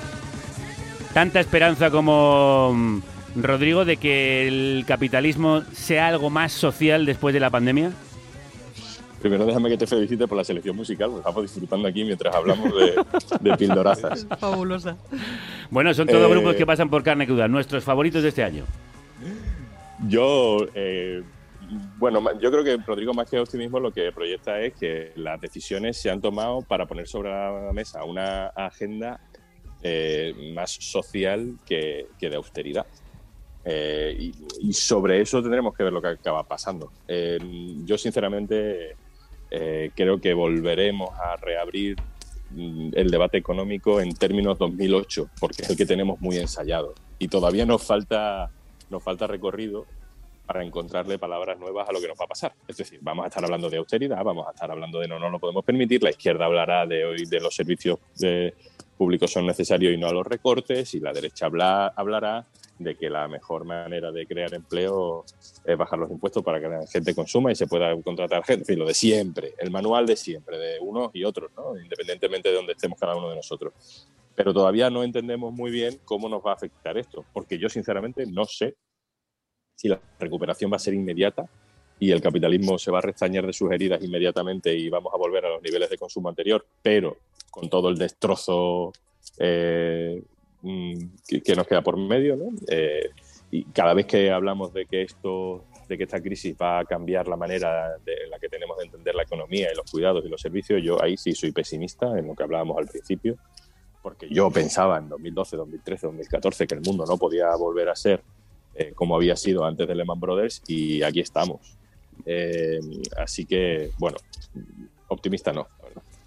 tanta esperanza como mm, Rodrigo de que el capitalismo sea algo más social después de la pandemia? Primero déjame que te felicite por la selección musical, porque estamos disfrutando aquí mientras hablamos de, de pildorazas. Fabulosa. Bueno, son todos Eh, grupos que pasan por carne cruda, nuestros favoritos de este año. Yo, eh, bueno, yo creo que Rodrigo más que optimismo lo que proyecta es que las decisiones se han tomado para poner sobre la mesa una agenda eh, más social que, de austeridad. Eh, y, sobre eso tendremos que ver lo que acaba pasando. Eh, yo, sinceramente, creo que volveremos a reabrir mm, el debate económico en términos 2008, porque es el que tenemos muy ensayado. Y todavía nos falta, nos falta recorrido para encontrarle palabras nuevas a lo que nos va a pasar. Es decir, vamos a estar hablando de austeridad, vamos a estar hablando de no, no lo podemos permitir, la izquierda hablará de hoy de los servicios eh, públicos son necesarios y no a los recortes, y la derecha habla- hablará de que la mejor manera de crear empleo es bajar los impuestos para que la gente consuma y se pueda contratar gente. En fin, lo de siempre, el manual de siempre, de unos y otros, ¿no? independientemente de donde estemos cada uno de nosotros. Pero todavía no entendemos muy bien cómo nos va a afectar esto, porque yo sinceramente no sé si la recuperación va a ser inmediata y el capitalismo se va a restañar de sus heridas inmediatamente y vamos a volver a los niveles de consumo anterior, pero con todo el destrozo eh, mm, que, que nos queda por medio. Eh, y cada vez que hablamos de que esto de que esta crisis va a cambiar la manera de la que tenemos de entender la economía y los cuidados y los servicios, yo ahí sí soy pesimista en lo que hablábamos al principio, porque yo pensaba en 2012, 2013, 2014 que el mundo no podía volver a ser eh, como había sido antes de Lehman Brothers y aquí estamos. Eh, así que, bueno, optimista no.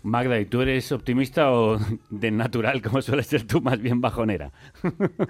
Magda, ¿y tú eres optimista o de natural, como sueles ser tú, más bien bajonera?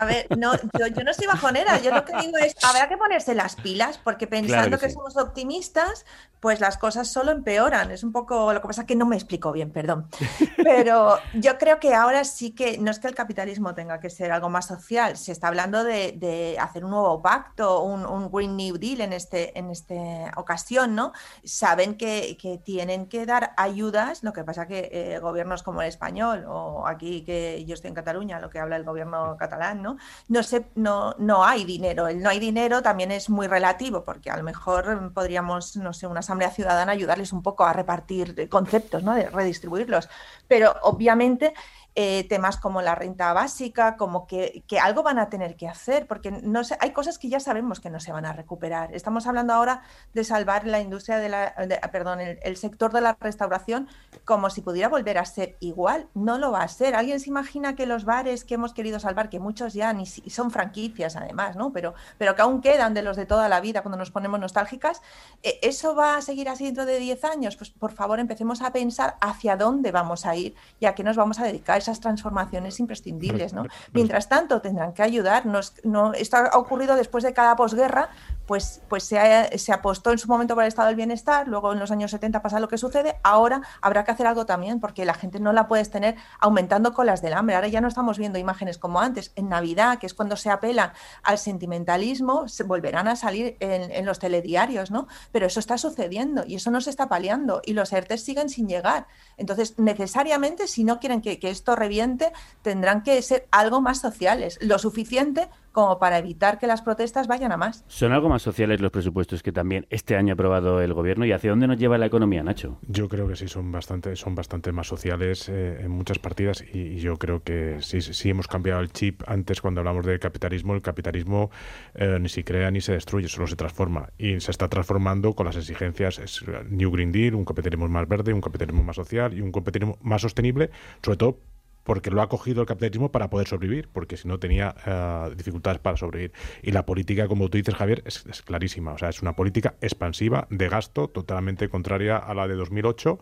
A ver, no, yo, yo no soy bajonera, yo lo que digo es, habrá que ponerse las pilas, porque pensando que que, sí. somos optimistas, pues las cosas solo empeoran. Es un poco, lo que pasa es que no me explico bien, perdón. Pero yo creo que ahora sí que, no es que el capitalismo tenga que ser algo más social, se está hablando de, de hacer un nuevo pacto, un, un Green New Deal en, este, en esta ocasión, ¿no? Saben que, que tienen que dar ayudas, lo que pasa que eh, gobiernos como el español o aquí que yo estoy en Cataluña, lo que habla el gobierno catalán, ¿no? No, sé, no, no hay dinero. El no hay dinero también es muy relativo, porque a lo mejor podríamos, no sé, una asamblea ciudadana ayudarles un poco a repartir conceptos, ¿no? De redistribuirlos. Pero obviamente eh, temas como la renta básica, como que, que, algo van a tener que hacer, porque no sé, hay cosas que ya sabemos que no se van a recuperar. Estamos hablando ahora de salvar la industria de la, perdón, el, sector de la restauración como si pudiera volver a ser igual. No lo va a ser. ¿Alguien se imagina que los bares que hemos querido salvar, que muchos ya ni son franquicias además, ¿no? Pero, pero que aún quedan de los de toda la vida cuando nos ponemos nostálgicas, eh, ¿eso va a seguir así dentro de 10 años? Pues por favor empecemos a pensar hacia dónde vamos a ir y a qué nos vamos a dedicar esas transformaciones imprescindibles, ¿no? Mientras tanto, tendrán que ayudarnos. No, esto ha ocurrido después de cada posguerra, pues, pues se, ha, se, apostó en su momento por el estado del bienestar, luego en los años 70 pasa lo que sucede, ahora habrá que hacer algo también, porque la gente no la puedes tener aumentando colas del hambre. Ahora ya no estamos viendo imágenes como antes. En Navidad, que es cuando se apelan al sentimentalismo, se volverán a salir en, en los telediarios, ¿no? Pero eso está sucediendo y eso no se está paliando y los ERTES siguen sin llegar. Entonces, necesariamente, si no quieren que, que esto reviente, tendrán que ser algo más sociales, lo suficiente como para evitar que las protestas vayan a más. ¿Son algo más sociales los presupuestos que también este año ha aprobado el gobierno y hacia dónde nos lleva la economía, Nacho? Yo creo que sí, son bastante, son bastante más sociales eh, en muchas partidas y, y, yo creo que sí, sí hemos cambiado el chip. Antes, cuando hablamos de capitalismo, el capitalismo eh, ni se crea ni se destruye, solo se transforma y se está transformando con las exigencias es New Green Deal, un capitalismo más verde, un capitalismo más social y un capitalismo más sostenible, sobre todo porque lo ha cogido el capitalismo para poder sobrevivir, porque si no tenía uh, dificultades para sobrevivir. Y la política, como tú dices, Javier, es, es, clarísima. O sea, es una política expansiva de gasto, totalmente contraria a la de 2008,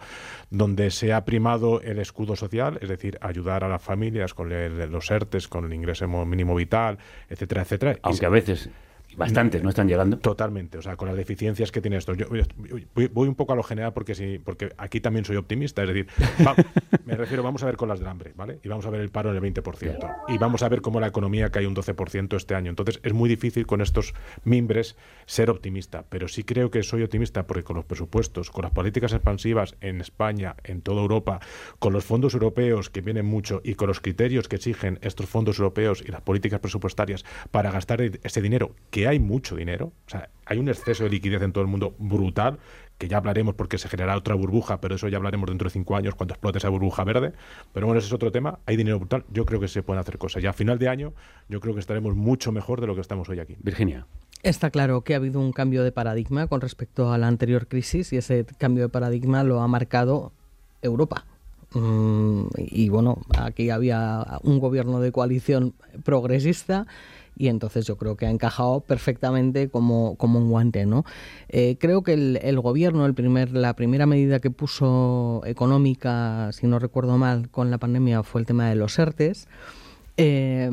donde se ha primado el escudo social, es decir, ayudar a las familias con el, los ERTES, con el ingreso mínimo vital, etcétera, etcétera. Aunque a veces Bastantes, ¿no están llegando? Totalmente, o sea, con las deficiencias que tiene esto. Yo voy, voy un poco a lo general porque sí, porque aquí también soy optimista, es decir, va, me refiero, vamos a ver con las del hambre, ¿vale? Y vamos a ver el paro en el 20%. Y vamos a ver cómo la economía cae un 12% este año. Entonces, es muy difícil con estos mimbres ser optimista, pero sí creo que soy optimista porque con los presupuestos, con las políticas expansivas en España, en toda Europa, con los fondos europeos que vienen mucho y con los criterios que exigen estos fondos europeos y las políticas presupuestarias para gastar ese dinero que hay mucho dinero, o sea, hay un exceso de liquidez en todo el mundo brutal, que ya hablaremos porque se generará otra burbuja, pero eso ya hablaremos dentro de cinco años cuando explote esa burbuja verde. Pero bueno, ese es otro tema. Hay dinero brutal. Yo creo que se pueden hacer cosas. Y a final de año, yo creo que estaremos mucho mejor de lo que estamos hoy aquí. Virginia. Está claro que ha habido un cambio de paradigma con respecto a la anterior crisis y ese cambio de paradigma lo ha marcado Europa. Mm, y bueno, aquí había un gobierno de coalición progresista y entonces yo creo que ha encajado perfectamente como, como un guante. ¿no? Eh, creo que el, el, gobierno, el primer, la primera medida que puso económica, si no recuerdo mal, con la pandemia fue el tema de los ERTES. Eh,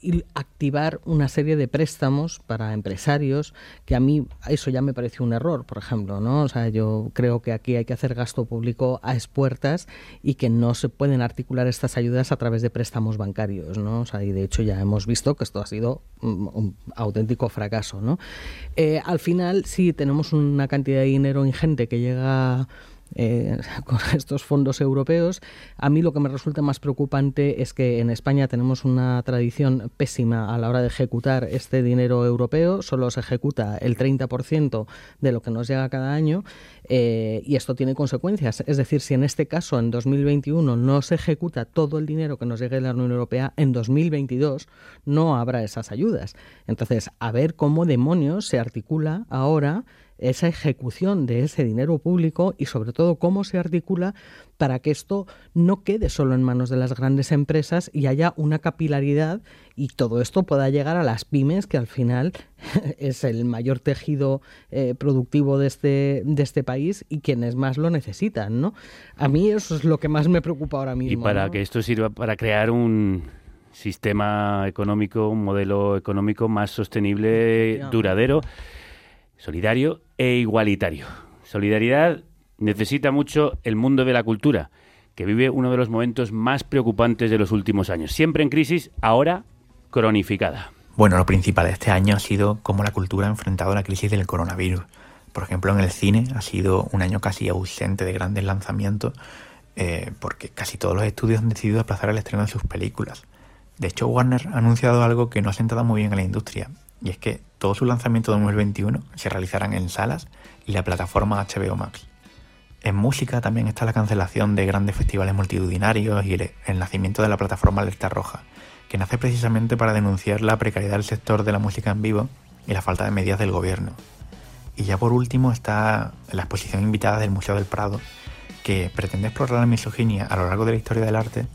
y activar una serie de préstamos para empresarios que a mí eso ya me pareció un error, por ejemplo, ¿no? O sea, yo creo que aquí hay que hacer gasto público a expuertas y que no se pueden articular estas ayudas a través de préstamos bancarios, ¿no? O sea, y de hecho ya hemos visto que esto ha sido un auténtico fracaso, ¿no? Eh, al final sí tenemos una cantidad de dinero ingente que llega eh, con estos fondos europeos. A mí lo que me resulta más preocupante es que en España tenemos una tradición pésima a la hora de ejecutar este dinero europeo. Solo se ejecuta el 30% de lo que nos llega cada año eh, y esto tiene consecuencias. Es decir, si en este caso en 2021 no se ejecuta todo el dinero que nos llegue de la Unión Europea, en 2022 no habrá esas ayudas. Entonces, a ver cómo demonios se articula ahora esa ejecución de ese dinero público y sobre todo cómo se articula para que esto no quede solo en manos de las grandes empresas y haya una capilaridad y todo esto pueda llegar a las pymes, que al final es el mayor tejido eh, productivo de este, de este país y quienes más lo necesitan, ¿no? A mí eso es lo que más me preocupa ahora mismo. Y para ¿no? que esto sirva para crear un sistema económico, un modelo económico más sostenible, duradero, solidario e igualitario. Solidaridad necesita mucho el mundo de la cultura, que vive uno de los momentos más preocupantes de los últimos años. Siempre en crisis, ahora cronificada. Bueno, lo principal de este año ha sido cómo la cultura ha enfrentado la crisis del coronavirus. Por ejemplo, en el cine ha sido un año casi ausente de grandes lanzamientos eh, porque casi todos los estudios han decidido aplazar el estreno de sus películas. De hecho, Warner ha anunciado algo que no ha sentado muy bien a la industria, y es que todos sus lanzamientos de 2021 se realizarán en salas y la plataforma HBO Max. En música también está la cancelación de grandes festivales multitudinarios y el, nacimiento de la plataforma Alerta Roja, que nace precisamente para denunciar la precariedad del sector de la música en vivo y la falta de medidas del gobierno. Y ya por último está la exposición invitada del Museo del Prado, que pretende explorar la misoginia a lo largo de la historia del arte,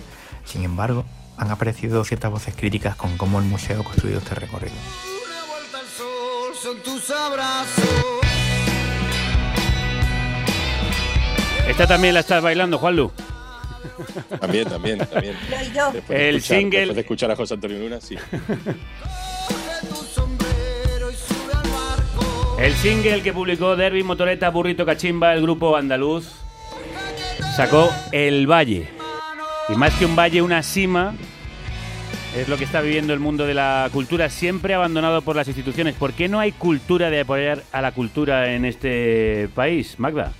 sin embargo, han aparecido ciertas voces críticas con cómo el museo ha construido este recorrido. Esta también la estás bailando, Juanlu. También, también, también. Después de El escuchar- single- Después de escuchar a José Antonio Luna, sí. El single que publicó Derby Motoreta Burrito Cachimba, el grupo andaluz, sacó El Valle. Y más que un valle, una cima, es lo que está viviendo el mundo de la cultura, siempre abandonado por las instituciones. ¿Por qué no hay cultura de apoyar a la cultura en este país, Magda?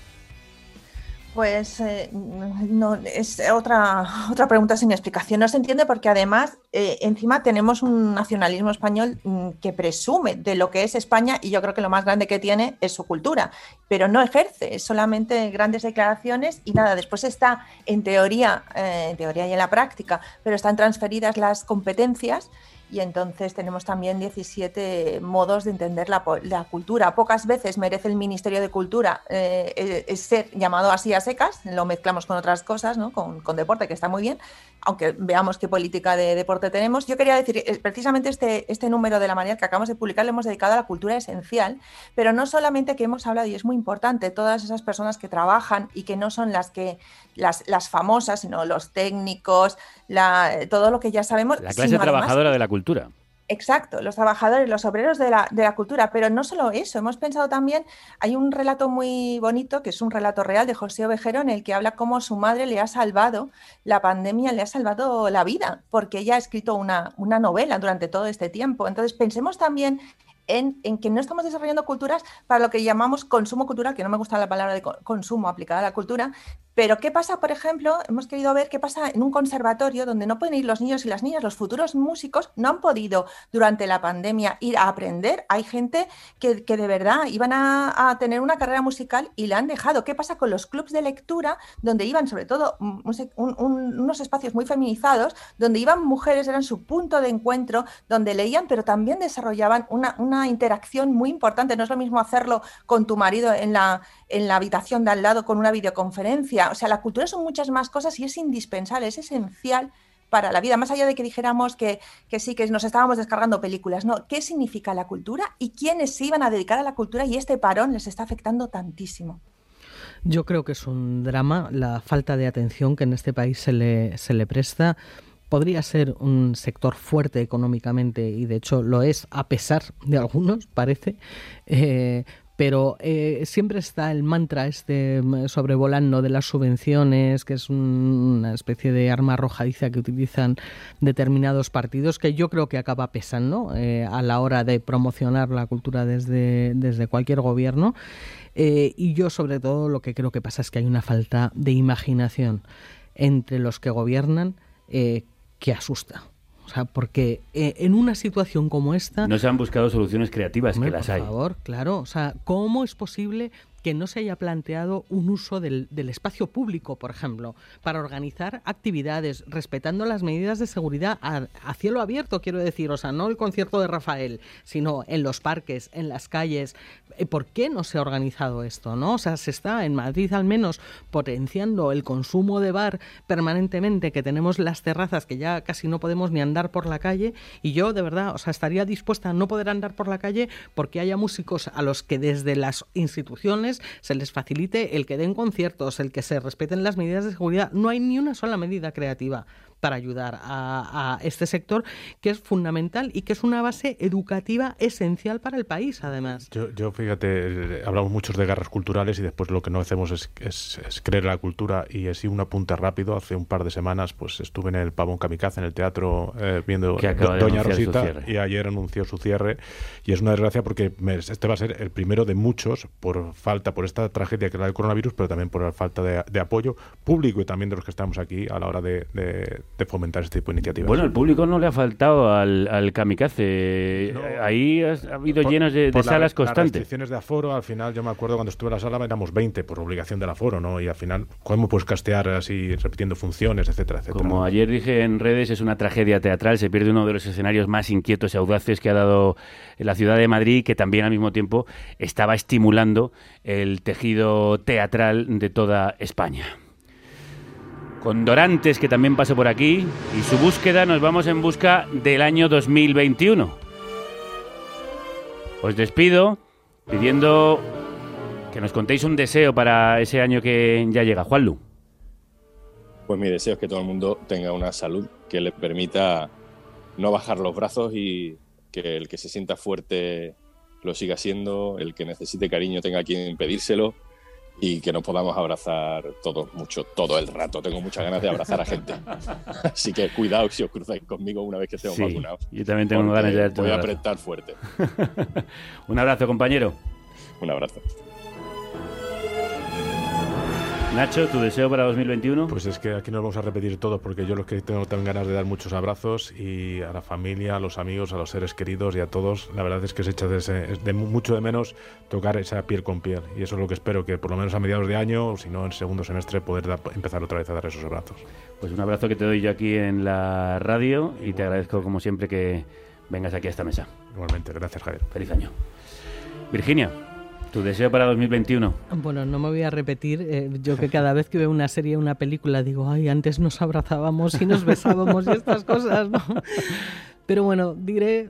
Pues eh, no, es otra, otra pregunta sin explicación. No se entiende porque además eh, encima tenemos un nacionalismo español mm, que presume de lo que es España y yo creo que lo más grande que tiene es su cultura, pero no ejerce, es solamente grandes declaraciones y nada, después está en teoría, eh, en teoría y en la práctica, pero están transferidas las competencias y entonces tenemos también 17 modos de entender la, cultura. Pocas veces merece el Ministerio de Cultura eh, eh, es ser llamado así a secas, lo mezclamos con otras cosas, ¿no? con, con deporte, que está muy bien, aunque veamos qué política de deporte tenemos. Yo quería decir, eh, precisamente este, este número de la manera que acabamos de publicar lo hemos dedicado a la cultura esencial, pero no solamente que hemos hablado, y es muy importante, todas esas personas que trabajan y que no son las que las, las famosas, sino los técnicos, la, todo lo que ya sabemos. La clase además- trabajadora de la cultura. Exacto, los trabajadores, los obreros de la, de la cultura, pero no solo eso, hemos pensado también, hay un relato muy bonito, que es un relato real de José Ovejero, en el que habla cómo su madre le ha salvado, la pandemia le ha salvado la vida, porque ella ha escrito una, una novela durante todo este tiempo. Entonces pensemos también en, en que no estamos desarrollando culturas para lo que llamamos consumo cultural, que no me gusta la palabra de co- consumo aplicada a la cultura, pero ¿qué pasa, por ejemplo? Hemos querido ver qué pasa en un conservatorio donde no pueden ir los niños y las niñas, los futuros músicos no han podido durante la pandemia ir a aprender. Hay gente que, de verdad iban a, tener una carrera musical y la han dejado. ¿Qué pasa con los clubs de lectura donde iban sobre todo mm, unos espacios muy feminizados, donde iban mujeres, eran su punto de encuentro, donde leían, pero también desarrollaban una, una interacción muy importante. No es lo mismo hacerlo con tu marido en la, en la habitación de al lado con una videoconferencia. O sea, la cultura son muchas más cosas y es indispensable, es esencial para la vida, más allá de que dijéramos que, que sí, que nos estábamos descargando películas, no, ¿qué significa la cultura y quiénes se iban a dedicar a la cultura y este parón les está afectando tantísimo? Yo creo que es un drama la falta de atención que en este país se le, se le presta. Podría ser un sector fuerte económicamente y de hecho lo es a pesar de algunos, parece. Eh, pero eh, siempre está el mantra este mm, sobrevolando de las subvenciones, que es un- una especie de arma arrojadiza que utilizan determinados partidos, que yo creo que acaba pesando eh, a la hora de promocionar la cultura desde, desde cualquier gobierno. Eh, y yo sobre todo lo que creo que pasa es que hay una falta de imaginación entre los que gobiernan eh, que asusta. Sea, porque eh, en una situación como esta... No se han buscado soluciones creativas, Hombre, que las por hay. favor, claro. O sea, ¿cómo es posible que no se haya planteado un uso del, del espacio público, por ejemplo, para organizar actividades respetando las medidas de seguridad a, a cielo abierto, quiero decir, o sea, no el concierto de Rafael, sino en los parques, en las calles. Eh, ¿Por qué no se ha organizado esto, no? O sea, se está en Madrid al menos potenciando el consumo de bar permanentemente, que tenemos las terrazas que ya casi no podemos ni andar por la calle, y yo de verdad, o sea, estaría dispuesta a no poder andar por la calle porque haya músicos a los que desde las instituciones se les facilite el que den conciertos, el que se respeten las medidas de seguridad. No hay ni una sola medida creativa para ayudar a, a este sector que es fundamental y que es una base educativa esencial para el país, además. Yo, yo, fíjate, hablamos muchos de guerras culturales y después lo que no hacemos es, es- es creer en la cultura. Y así un apunte rápido, hace un par de semanas pues estuve en el Pavón Kamikaze, en el teatro, eh, viendo de Doña Rosita y ayer anunció su cierre. Y es una desgracia porque me- este va a ser el primero de muchos por falta, por esta tragedia que era el coronavirus, pero también por la falta de, de apoyo público y también de los que estamos aquí a la hora de, de- de fomentar este tipo de iniciativas. Bueno, el público no le ha faltado al, al kamikaze. Ahí has- ha habido Por- llenos de, de por la- salas Las constantes. restricciones de aforo, al final, yo me acuerdo cuando estuve en la sala éramos 20 por obligación del aforo, ¿no? Y al final, ¿cómo puedes castear así, repitiendo funciones, etcétera, etcétera? Como ayer dije en redes, es una tragedia teatral. Se pierde uno de los escenarios más inquietos y audaces que ha dado la ciudad de Madrid, que también al mismo tiempo estaba estimulando el tejido teatral de toda España. Con Dorantes, que también pasó por aquí, y su búsqueda, nos vamos en busca del año 2021. Os despido pidiendo que nos contéis un deseo para ese año que ya llega. Juanlu. Pues mi deseo es que todo el mundo tenga una salud que le permita no bajar los brazos y que el que se sienta fuerte lo siga siendo, el que necesite cariño tenga quien pedírselo y que nos podamos abrazar todos mucho, todo el rato. Tengo muchas ganas de abrazar a gente. Así que cuidado si os cruzáis conmigo una vez que estemos Sí, vacunados. yo también tengo ganas de Voy a apretar fuerte. Un abrazo, compañero. Un abrazo. Nacho, ¿tu deseo para 2021? Pues es que aquí nos vamos a repetir todos, porque yo lo que tengo también ganas de dar muchos abrazos y a la familia, a los amigos, a los seres queridos y a todos. La verdad es que se echa de, ese- de mu- mucho de menos tocar esa piel con piel. Y eso es lo que espero, que por lo menos a mediados de año, o si no en segundo semestre, poder empezar otra vez a dar esos abrazos. Pues un abrazo que te doy yo aquí en la radio y te agradezco como siempre que vengas aquí a esta mesa. Igualmente, gracias Javier. Feliz año. Virginia, tu deseo para 2021. Bueno, no me voy a repetir. eh, yo que cada vez que veo una serie o una película digo, ay, antes nos abrazábamos y nos besábamos y estas cosas, ¿no? Pero bueno, diré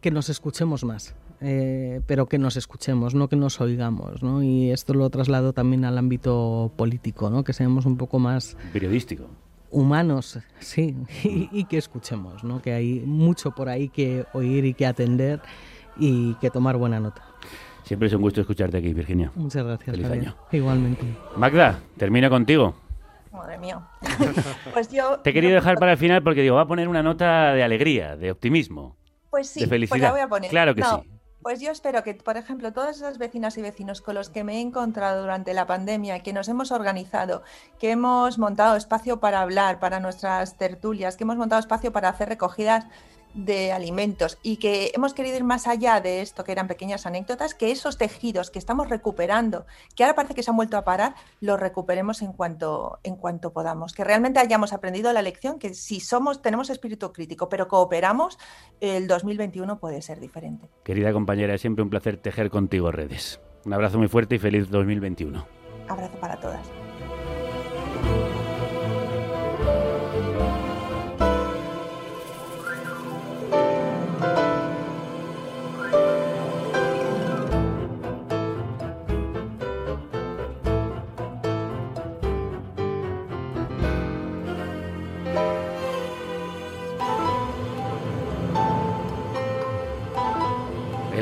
que nos escuchemos más. eh, pero que nos escuchemos, no que nos oigamos, ¿no? Y esto lo traslado también al ámbito político, ¿no? Que seamos un poco más Periodístico. humanos, sí, y, y que escuchemos, ¿no? Que hay mucho por ahí que oír y que atender y que tomar buena nota. Siempre es un gusto escucharte aquí, Virginia. Muchas gracias. Feliz Javier. año. Igualmente. Magda, termino contigo. Madre mía. Pues yo. Te he querido dejar para el final porque digo, va a poner una nota de alegría, de optimismo, Pues sí, de felicidad. pues la voy a poner. Claro que No, sí. Pues yo espero que, por ejemplo, todas esas vecinas y vecinos con los que me he encontrado durante la pandemia, que nos hemos organizado, que hemos montado espacio para hablar, para nuestras tertulias, que hemos montado espacio para hacer recogidas de alimentos y que hemos querido ir más allá de esto, que eran pequeñas anécdotas, que esos tejidos que estamos recuperando, que ahora parece que se han vuelto a parar, los recuperemos en cuanto, en cuanto podamos, que realmente hayamos aprendido la lección, que si somos, tenemos espíritu crítico, pero cooperamos, el 2021 puede ser diferente. Querida compañera, es siempre un placer tejer contigo redes. Un abrazo muy fuerte y feliz 2021. Abrazo para todas.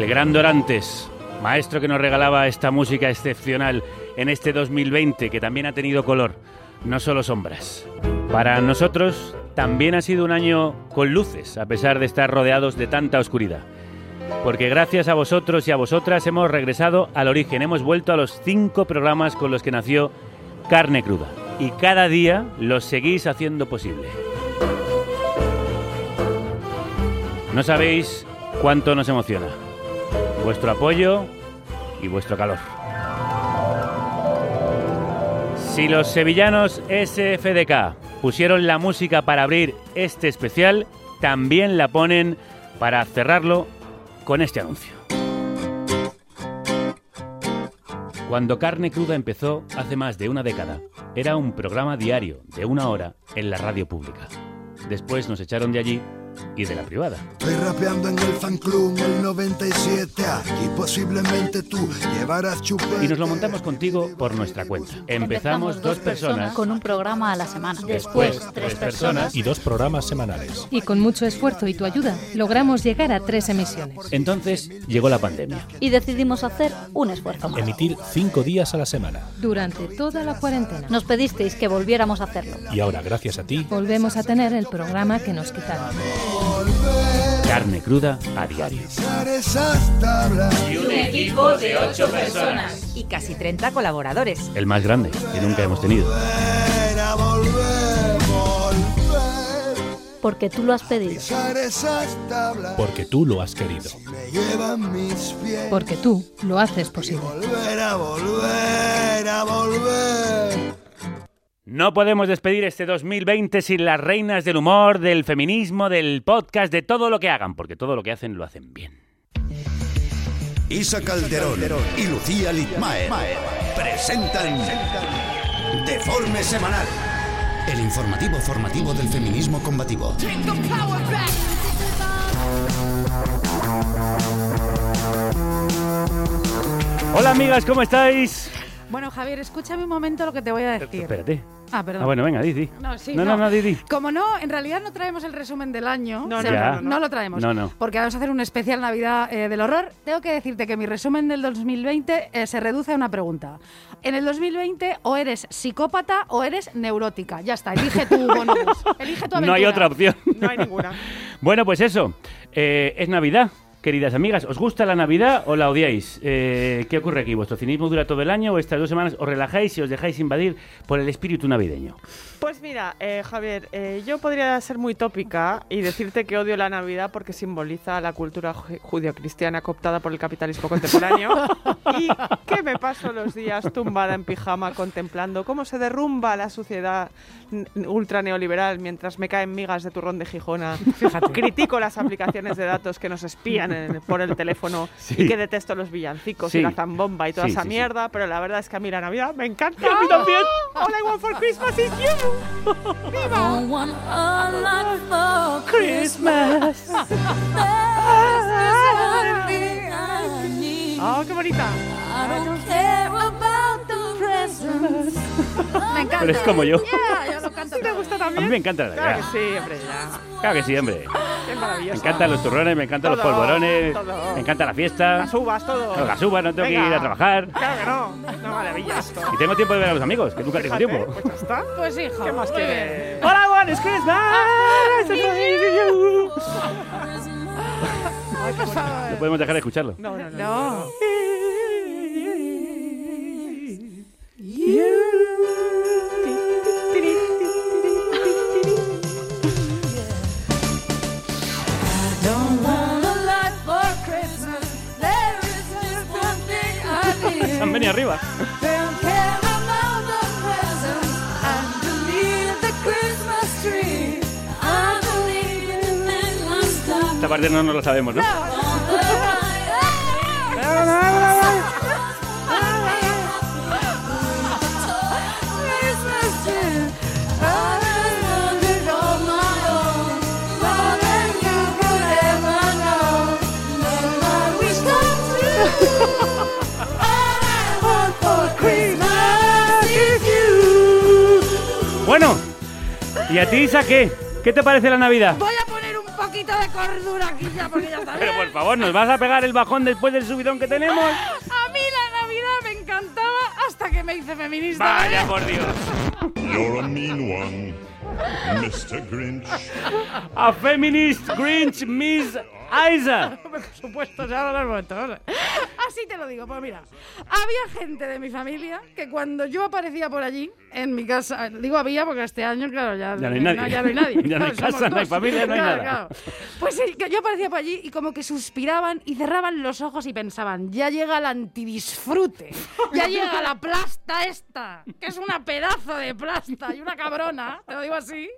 El gran Dorantes, maestro que nos regalaba esta música excepcional en este 2020 que también ha tenido color, no solo sombras. Para nosotros también ha sido un año con luces, a pesar de estar rodeados de tanta oscuridad. Porque gracias a vosotros y a vosotras hemos regresado al origen, hemos vuelto a los cinco programas con los que nació Carne Cruda. Y cada día los seguís haciendo posible. No sabéis cuánto nos emociona vuestro apoyo y vuestro calor. Si los sevillanos SFDK pusieron la música para abrir este especial, también la ponen para cerrarlo con este anuncio. Cuando Carne Cruda empezó hace más de una década, era un programa diario de una hora en la radio pública. Después nos echaron de allí y de la privada. Estoy rapeando en el fan club en el 97 Aquí posiblemente tú llevarás chupete Y nos lo montamos contigo por nuestra cuenta. Empezamos dos personas, con un programa a la semana. después tres personas y dos programas semanales. Y con mucho esfuerzo y tu ayuda, logramos llegar a tres emisiones. Entonces llegó la pandemia. Y decidimos hacer un esfuerzo más. Emitir cinco días a la semana. Durante toda la cuarentena. Nos pedisteis que volviéramos a hacerlo. Y ahora, gracias a ti, Volvemos a tener el programa que nos quitaron. Carne cruda a diario. Y un equipo de ocho personas. Y casi 30 colaboradores. El más grande que nunca hemos tenido. Volver a volver, volver Porque tú lo has pedido. Porque tú lo has querido. Porque tú lo haces posible. Volver a volver a volver. No podemos despedir este 2020 sin las reinas del humor, del feminismo, del podcast, de todo lo que hagan, porque todo lo que hacen lo hacen bien. Isa Calderón y Lucía Litmaer presentan Deforme Semanal. El informativo formativo del feminismo combativo. Hola amigas, ¿cómo estáis? Bueno, Javier, escúchame un momento lo que te voy a decir. Espérate. Ah, perdón. Ah, bueno, venga, Didi. No, sí, no, no, no, Didi. Como no, en realidad no traemos el resumen del año. No, o no, sea, no, no. lo traemos. No, no. Porque vamos a hacer un especial Navidad eh, del horror. Tengo que decirte que mi resumen del 2020 eh, se reduce a una pregunta. En el 2020 o eres psicópata o eres neurótica. Ya está, elige tu bonus. Elige tu No hay aventura. otra opción. No hay ninguna. Bueno, pues eso. Eh, es Navidad, queridas amigas. ¿Os gusta la Navidad o la odiáis? Eh, ¿Qué ocurre aquí? ¿Vuestro cinismo dura todo el año o estas dos semanas os relajáis y os dejáis invadir por el espíritu navideño? Pues mira, eh, Javier, eh, yo podría ser muy tópica y decirte que odio la Navidad porque simboliza la cultura ju- judio-cristiana cooptada por el capitalismo contemporáneo y que me paso los días tumbada en pijama contemplando cómo se derrumba la sociedad ultra neoliberal mientras me caen migas de turrón de Gijona. Critico las aplicaciones de datos que nos espían en- por el teléfono Sí. y que detesto los villancicos Sí. y la zambomba y toda Sí, esa mierda, pero la verdad es que a mí la Navidad me encanta. A mí también. All I want for Christmas is you. Christmas. ¡Oh, qué bonita! Me encanta. Pero es como yo. Yeah, yo lo canto ¿Sí te gusta A mí me encanta la Claro que sí, hombre, ya. Claro que sí, hombre. Qué Me maravilloso. encantan los turrones, me encantan los polvorones, todo. me encanta la fiesta. Las uvas, todo. No, las uvas, no tengo que ir a trabajar. Claro que no. Una maravilla esto. Y tengo tiempo de ver a los amigos, que nunca tengo Fíjate, tiempo. Pues ya está. Pues hijo. ¿Qué más muy quieres? bien. All I want is Christmas. Ay, por favor. No podemos dejar de escucharlo. No, no, no. No. Se han venido arriba. Esta parte no nos lo sabemos, ¿no? Bueno, ¿y a ti, Isa, qué? ¿Qué te parece la Navidad? Voy a poner un poquito de cordura aquí ya, porque ya está Pero por favor, ¿nos vas a pegar el bajón después del subidón que tenemos? A mí la Navidad me encantaba hasta que me hice feminista. Vaya por Dios. You're a mean one, Mr. Grinch. A feminist Grinch Miss Isa. Por supuesto, ya no momento. Así te lo digo, pues mira, había gente de mi familia que cuando yo aparecía por allí, en mi casa, digo había porque este año, claro, ya, Ya no hay nadie. ya no hay nadie. Ya no hay Claro, casa, no hay familia, no hay Claro, nada. claro. Pues sí, que yo aparecía por allí y como que suspiraban y cerraban los ojos y pensaban, ya llega el antidisfrute, ya llega la plasta esta, que es una pedazo de plasta y una cabrona, te lo digo así.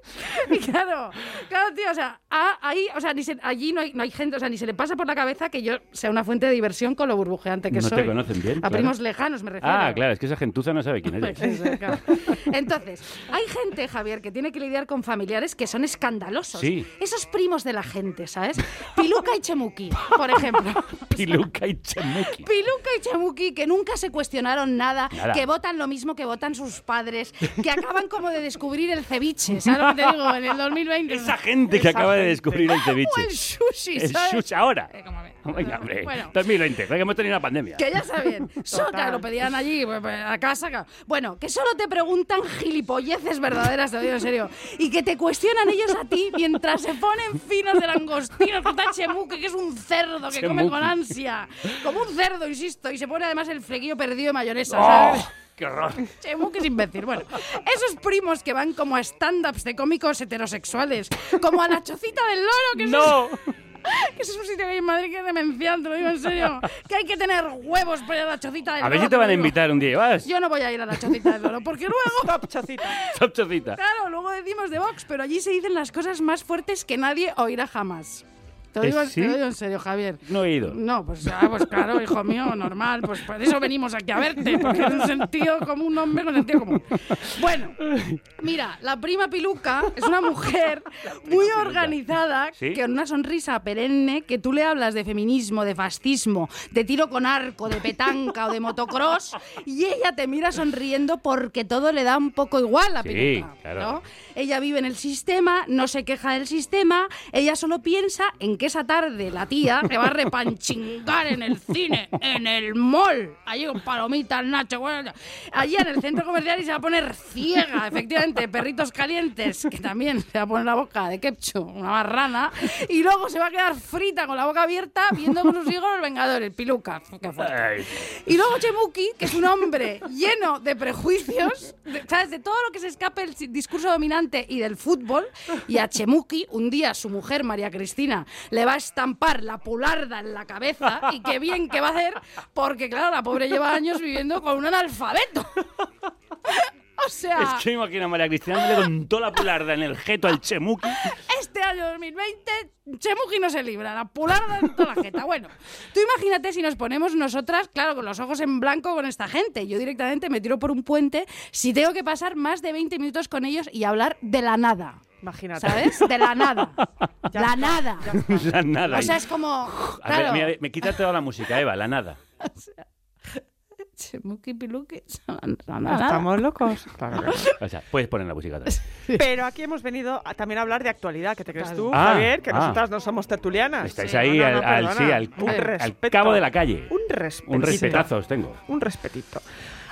Y claro, claro, tío, o sea, a- ahí, o sea, ni se- allí no hay, no hay gente, o sea, ni se le pasa por la cabeza que yo sea una fuente de diversión con lo burbujeante que No soy. te conocen bien, A claro. primos lejanos me refiero. Ah, claro, es que esa gentuza no sabe quién eres. Claro. Entonces, hay gente, Javier, que tiene que lidiar con familiares que son escandalosos. Sí. Esos primos de la gente, ¿sabes? Piluca y Chemuki, por ejemplo. Piluca y Chemuki. Piluca y Chemuki, que nunca se cuestionaron nada, Nada. que votan lo mismo que votan sus padres, que acaban como de descubrir el ceviche, ¿sabes lo que te digo? En el 2020. Esa gente que acaba de descubrir el ceviche. O el sushi, El ¿sabes? sushi ahora. Eh, como, Venga, hombre. Bueno. 2020, que hemos tenido una pandemia. Que ya saben, so- que lo pedían allí pues, pues, a casa. Bueno, que solo te preguntan gilipolleces verdaderas, te lo digo en serio. Y que te cuestionan ellos a ti mientras se ponen finos de langostinos con tal chemuque, que es un cerdo que come Chemuqui. con ansia. Como un cerdo, insisto. Y se pone además el flequillo perdido de mayonesa, ¡Oh! ¿sabes? ¡Qué horror! Chemuque es imbécil. Bueno, esos primos que van como a stand-ups de cómicos heterosexuales, como a la chocita del loro, que ¡No! es... Que eso es un sitio que hay en Madrid que es demencial, te lo digo en serio. Que hay que tener huevos para ir a la chocita del A ver loro. si te van a invitar un día, ¿vas? Yo no voy a ir a la chocita del loro, porque luego... Stop, chocita. Top chocita. Claro, luego decimos de Vox, pero allí se dicen las cosas más fuertes que nadie oirá jamás. Te lo ¿Eh, digo, te sí? lo digo en serio, Javier. No he ido. No, pues, ah, pues claro, hijo mío, normal. Pues por eso venimos aquí a verte, porque es un sentido como un hombre con sentido común. Bueno, mira, la prima Piluca es una mujer muy organizada, ¿Sí? que con una sonrisa perenne, que tú le hablas de feminismo, de fascismo, de tiro con arco, de petanca o de motocross, y ella te mira sonriendo porque todo le da un poco igual a Sí, Piluca. claro. ¿no? Ella vive en el sistema, no se queja del sistema, ella solo piensa en que esa tarde la tía se va a repanchingar en el cine, en el mall, allí con palomitas, nacho, bueno, allí en el centro comercial y se va a poner ciega, efectivamente, perritos calientes, que también se va a poner la boca de ketchup, una marrana, y luego se va a quedar frita con la boca abierta viendo con sus hijos los Vengadores, piluca. Y luego Chemuki, que es un hombre lleno de prejuicios, de- ¿sabes? De todo lo que se escape si- discurso dominante y del fútbol. Y a Chemuki, un día su mujer, María Cristina, le va a estampar la pularda en la cabeza. Y qué bien que va a hacer, porque claro, la pobre lleva años viviendo con un analfabeto. O sea, Es que imagino a María Cristina dándole con toda la pularda en el jeto al chemuki. este año 2020, Chemuji no se libra, la pularda en toda la jeta. Bueno, tú imagínate si nos ponemos nosotras, claro, con los ojos en blanco con esta gente. Yo directamente me tiro por un puente si tengo que pasar más de 20 minutos con ellos y hablar de la nada. Imagínate. ¿Sabes? De la nada. la nada. La nada. O sea, es como. A ver, Claro. mira, me quita toda la música, Eva, la nada. Chemuki piluki. La nada. Estamos locos. O sea, puedes poner la música vez. Pero aquí hemos venido a- también a hablar de actualidad, que te crees tú, Ah, Javier, que ah. nosotras no somos tertulianas. Estáis Sí, ahí no, no, al, no, al- sí, al, Un al respeto. cabo de la calle. Un respeto. Un respetazo os tengo. Un respetito.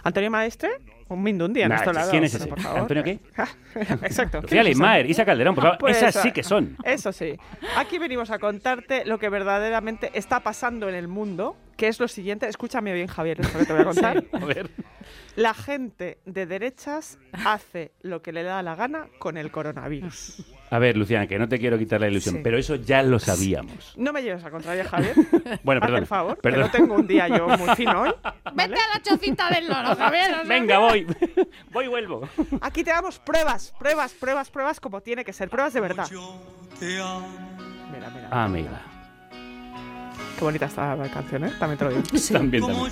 Antonio Maestre, un mindundi a Nah, lado. ¿Quién es ese? por favor. ¿Antonio qué? Exacto. Lucía Leitmaer, Isa Calderón, por favor. Pues Esas eso- sí que son. Eso sí. Aquí venimos a contarte lo que verdaderamente está pasando en el mundo, que es lo siguiente. Escúchame bien, Javier, esto que te voy a contar. Sí, a ver. La gente de derechas hace lo que le da la gana con el coronavirus. A ver, Luciana, que no te quiero quitar la ilusión, Sí. pero eso ya lo sabíamos. No me lleves a contraria, Javier. Bueno, perdón. el favor, perdón. que no tengo un día yo muy fino hoy. Vete a la chocita del loro, Javier. Venga, voy. voy y vuelvo. Aquí te damos pruebas, pruebas, pruebas, pruebas como tiene que ser, pruebas de verdad. Mira, mira. Ah, amiga. Qué bonita está la canción, ¿eh? También te lo digo. También, también.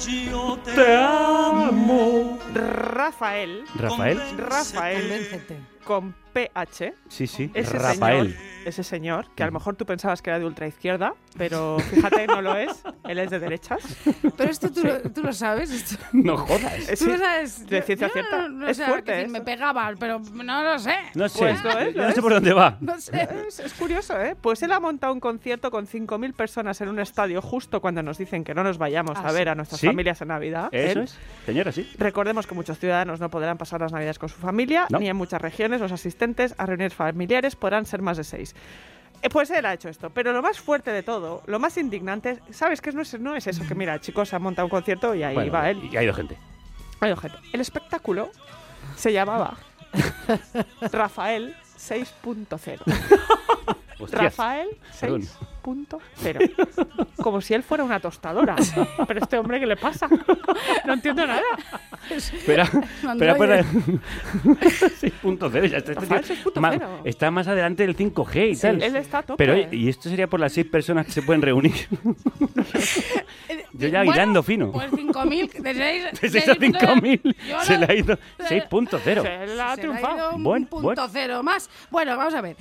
Te amo. Rafael. ¿Rafael? Rafael. Con PH. Sí, sí. Ese Rafael. señor, ese señor, que a lo mejor tú pensabas que era de ultraizquierda, pero fíjate, no lo es. Él es de derechas. Pero esto tú, lo, tú lo sabes. Esto. No jodas. Tú lo sabes. de ciencia Yo cierta. no- no es fuerte. Me pegaban, pero no lo sé. No sé. Pues lo es, Yo lo no sé por dónde va. No sé. Es, es curioso, ¿eh? Pues él ha montado un concierto con 5.000 personas en un estadio justo cuando nos dicen que no nos vayamos Ah, a ver sí. a nuestras ¿Sí? familias en Navidad. Eso Él- es. Señora, sí. Recordemos que muchos ciudadanos no podrán pasar las Navidades con su familia, No. ni en muchas regiones los asistentes a reuniones familiares podrán ser más de seis país. Pues él ha hecho esto. Pero lo más fuerte de todo, lo más indignante, ¿sabes qué? No es, eso que, mira, chicos, ha montado un concierto y ahí va él. Y ha ido gente. Ha ido gente. El espectáculo se llamaba Rafael 6.0. Rafael 6.0. 2.0. Como si él fuera una tostadora. Pero este hombre, ¿qué le pasa? No entiendo nada. Espera, espera, espera. 6.0. Este, este más, está más adelante del 5G y sí, tal. Él está tope. Pero, ¿y esto sería por las seis personas que se pueden reunir? Yo ya bueno, girando fino. Pues 5.000. De 6, de 6 a 5.000. Se le ha ido 6.0. Se le ha triunfado. Ha ido un bueno, punto bueno. cero más. Bueno, vamos a ver.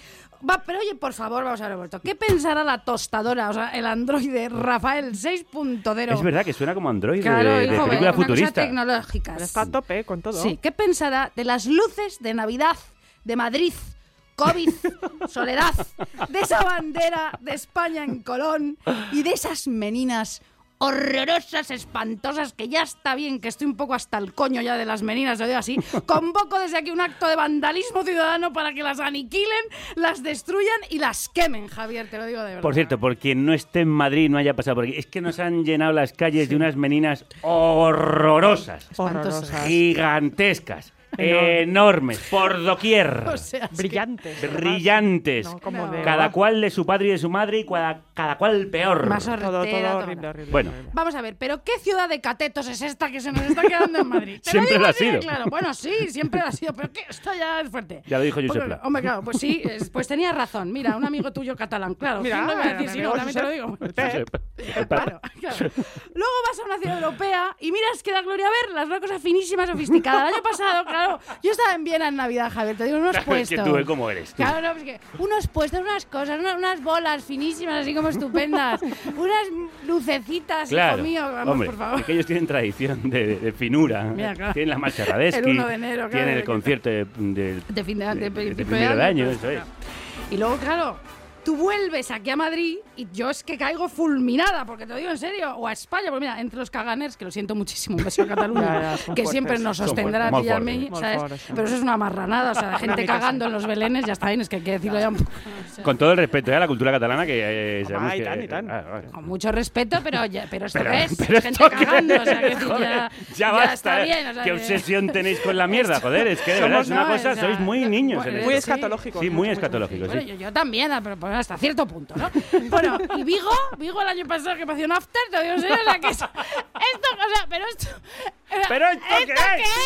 Va, pero oye, por favor, vamos a ver, Roberto. ¿Qué pensará la tostadora, o sea, el androide Rafael 6.0? Es verdad que suena como Android Claro, de, de hijo, película cosa futurista. tecnológica. Está a tope con todo. Sí, ¿qué pensará de las luces de Navidad de Madrid COVID, soledad, de esa bandera de España en Colón y de esas meninas horrorosas, espantosas, que ya está bien, que estoy un poco hasta el coño ya de las meninas, lo digo así, convoco desde aquí un acto de vandalismo ciudadano para que las aniquilen, las destruyan y las quemen, Javier, te lo digo de verdad. Por cierto, por quien no esté en Madrid, no haya pasado por aquí, es que nos han llenado las calles de unas meninas horrorosas, Horrorosas. gigantescas, Enorme. enormes, por doquier. O sea, es que- Brillantes. Brillantes, No, como de- cada cual de su padre y de su madre y cada, cada cual peor. Más Todo, todo horrible, horrible. Bueno, Vamos a ver, pero ¿qué ciudad de catetos es esta que se nos está quedando en Madrid? Te Siempre lo ha sido. Claro, bueno, sí, siempre lo ha sido, pero que esto ya es fuerte. Ya lo dijo Josep Pla. Hombre, claro, pues sí, es- pues tenías razón. Mira, un amigo tuyo catalán, claro. Mira, ¿quién no mi decir si amigo no? También te lo digo. Claro, claro. Luego vas a una ciudad europea y miras que da gloria verlas, una cosa finísima, sofisticada. El año pasado, claro, yo estaba en Viena en Navidad, Javier, te digo, unos Claro, es que puestos. tú, ¿eh? ¿Cómo eres tú? Claro, no, es que unos puestos, unas cosas, unas, unas bolas finísimas, así como estupendas, unas lucecitas, claro. hijo mío, vamos, Hombre, por favor. es que ellos tienen tradición de, de finura. Mira, claro. Tienen la marcha Radesky, El 1 de enero, claro, tienen el concierto de, de- De fin de, de, de- de principio primero de año, pues, eso es. claro. Y luego, claro, tú vuelves aquí a Madrid y yo es que caigo fulminada, porque te lo digo en serio, o a España, porque mira, entre los caganers, que lo siento muchísimo, un beso a Cataluña, que fuertes. siempre nos sostendrá a ti y a mí. ¿sabes? Fuertes, Pero eso es una marranada, o sea, de gente cagando en los belenes, ya está bien, es que hay que decirlo ya un poco. Con todo el respeto ¿eh? a la cultura catalana que eh, sabemos y tan, y tan. Ah, vale. Con mucho respeto, pero, ya, pero esto Pero, es, pero Es gente esto cagando, o sea, es, que joder, ya, ya basta. está ¿eh? bien, o sea, ¿Qué obsesión tenéis con la mierda? Joder, es que de Somos, verdad es una no, cosa, o sea, sois muy niños. Muy escatológicos. Sí, muy escatológicos. Bueno, yo, yo también, pero hasta cierto punto, ¿no? Bueno, y Vigo, Vigo el año pasado que hacía un after, te digo en serio, o sea, que es- esto, o sea, pero esto... ¿Pero esto qué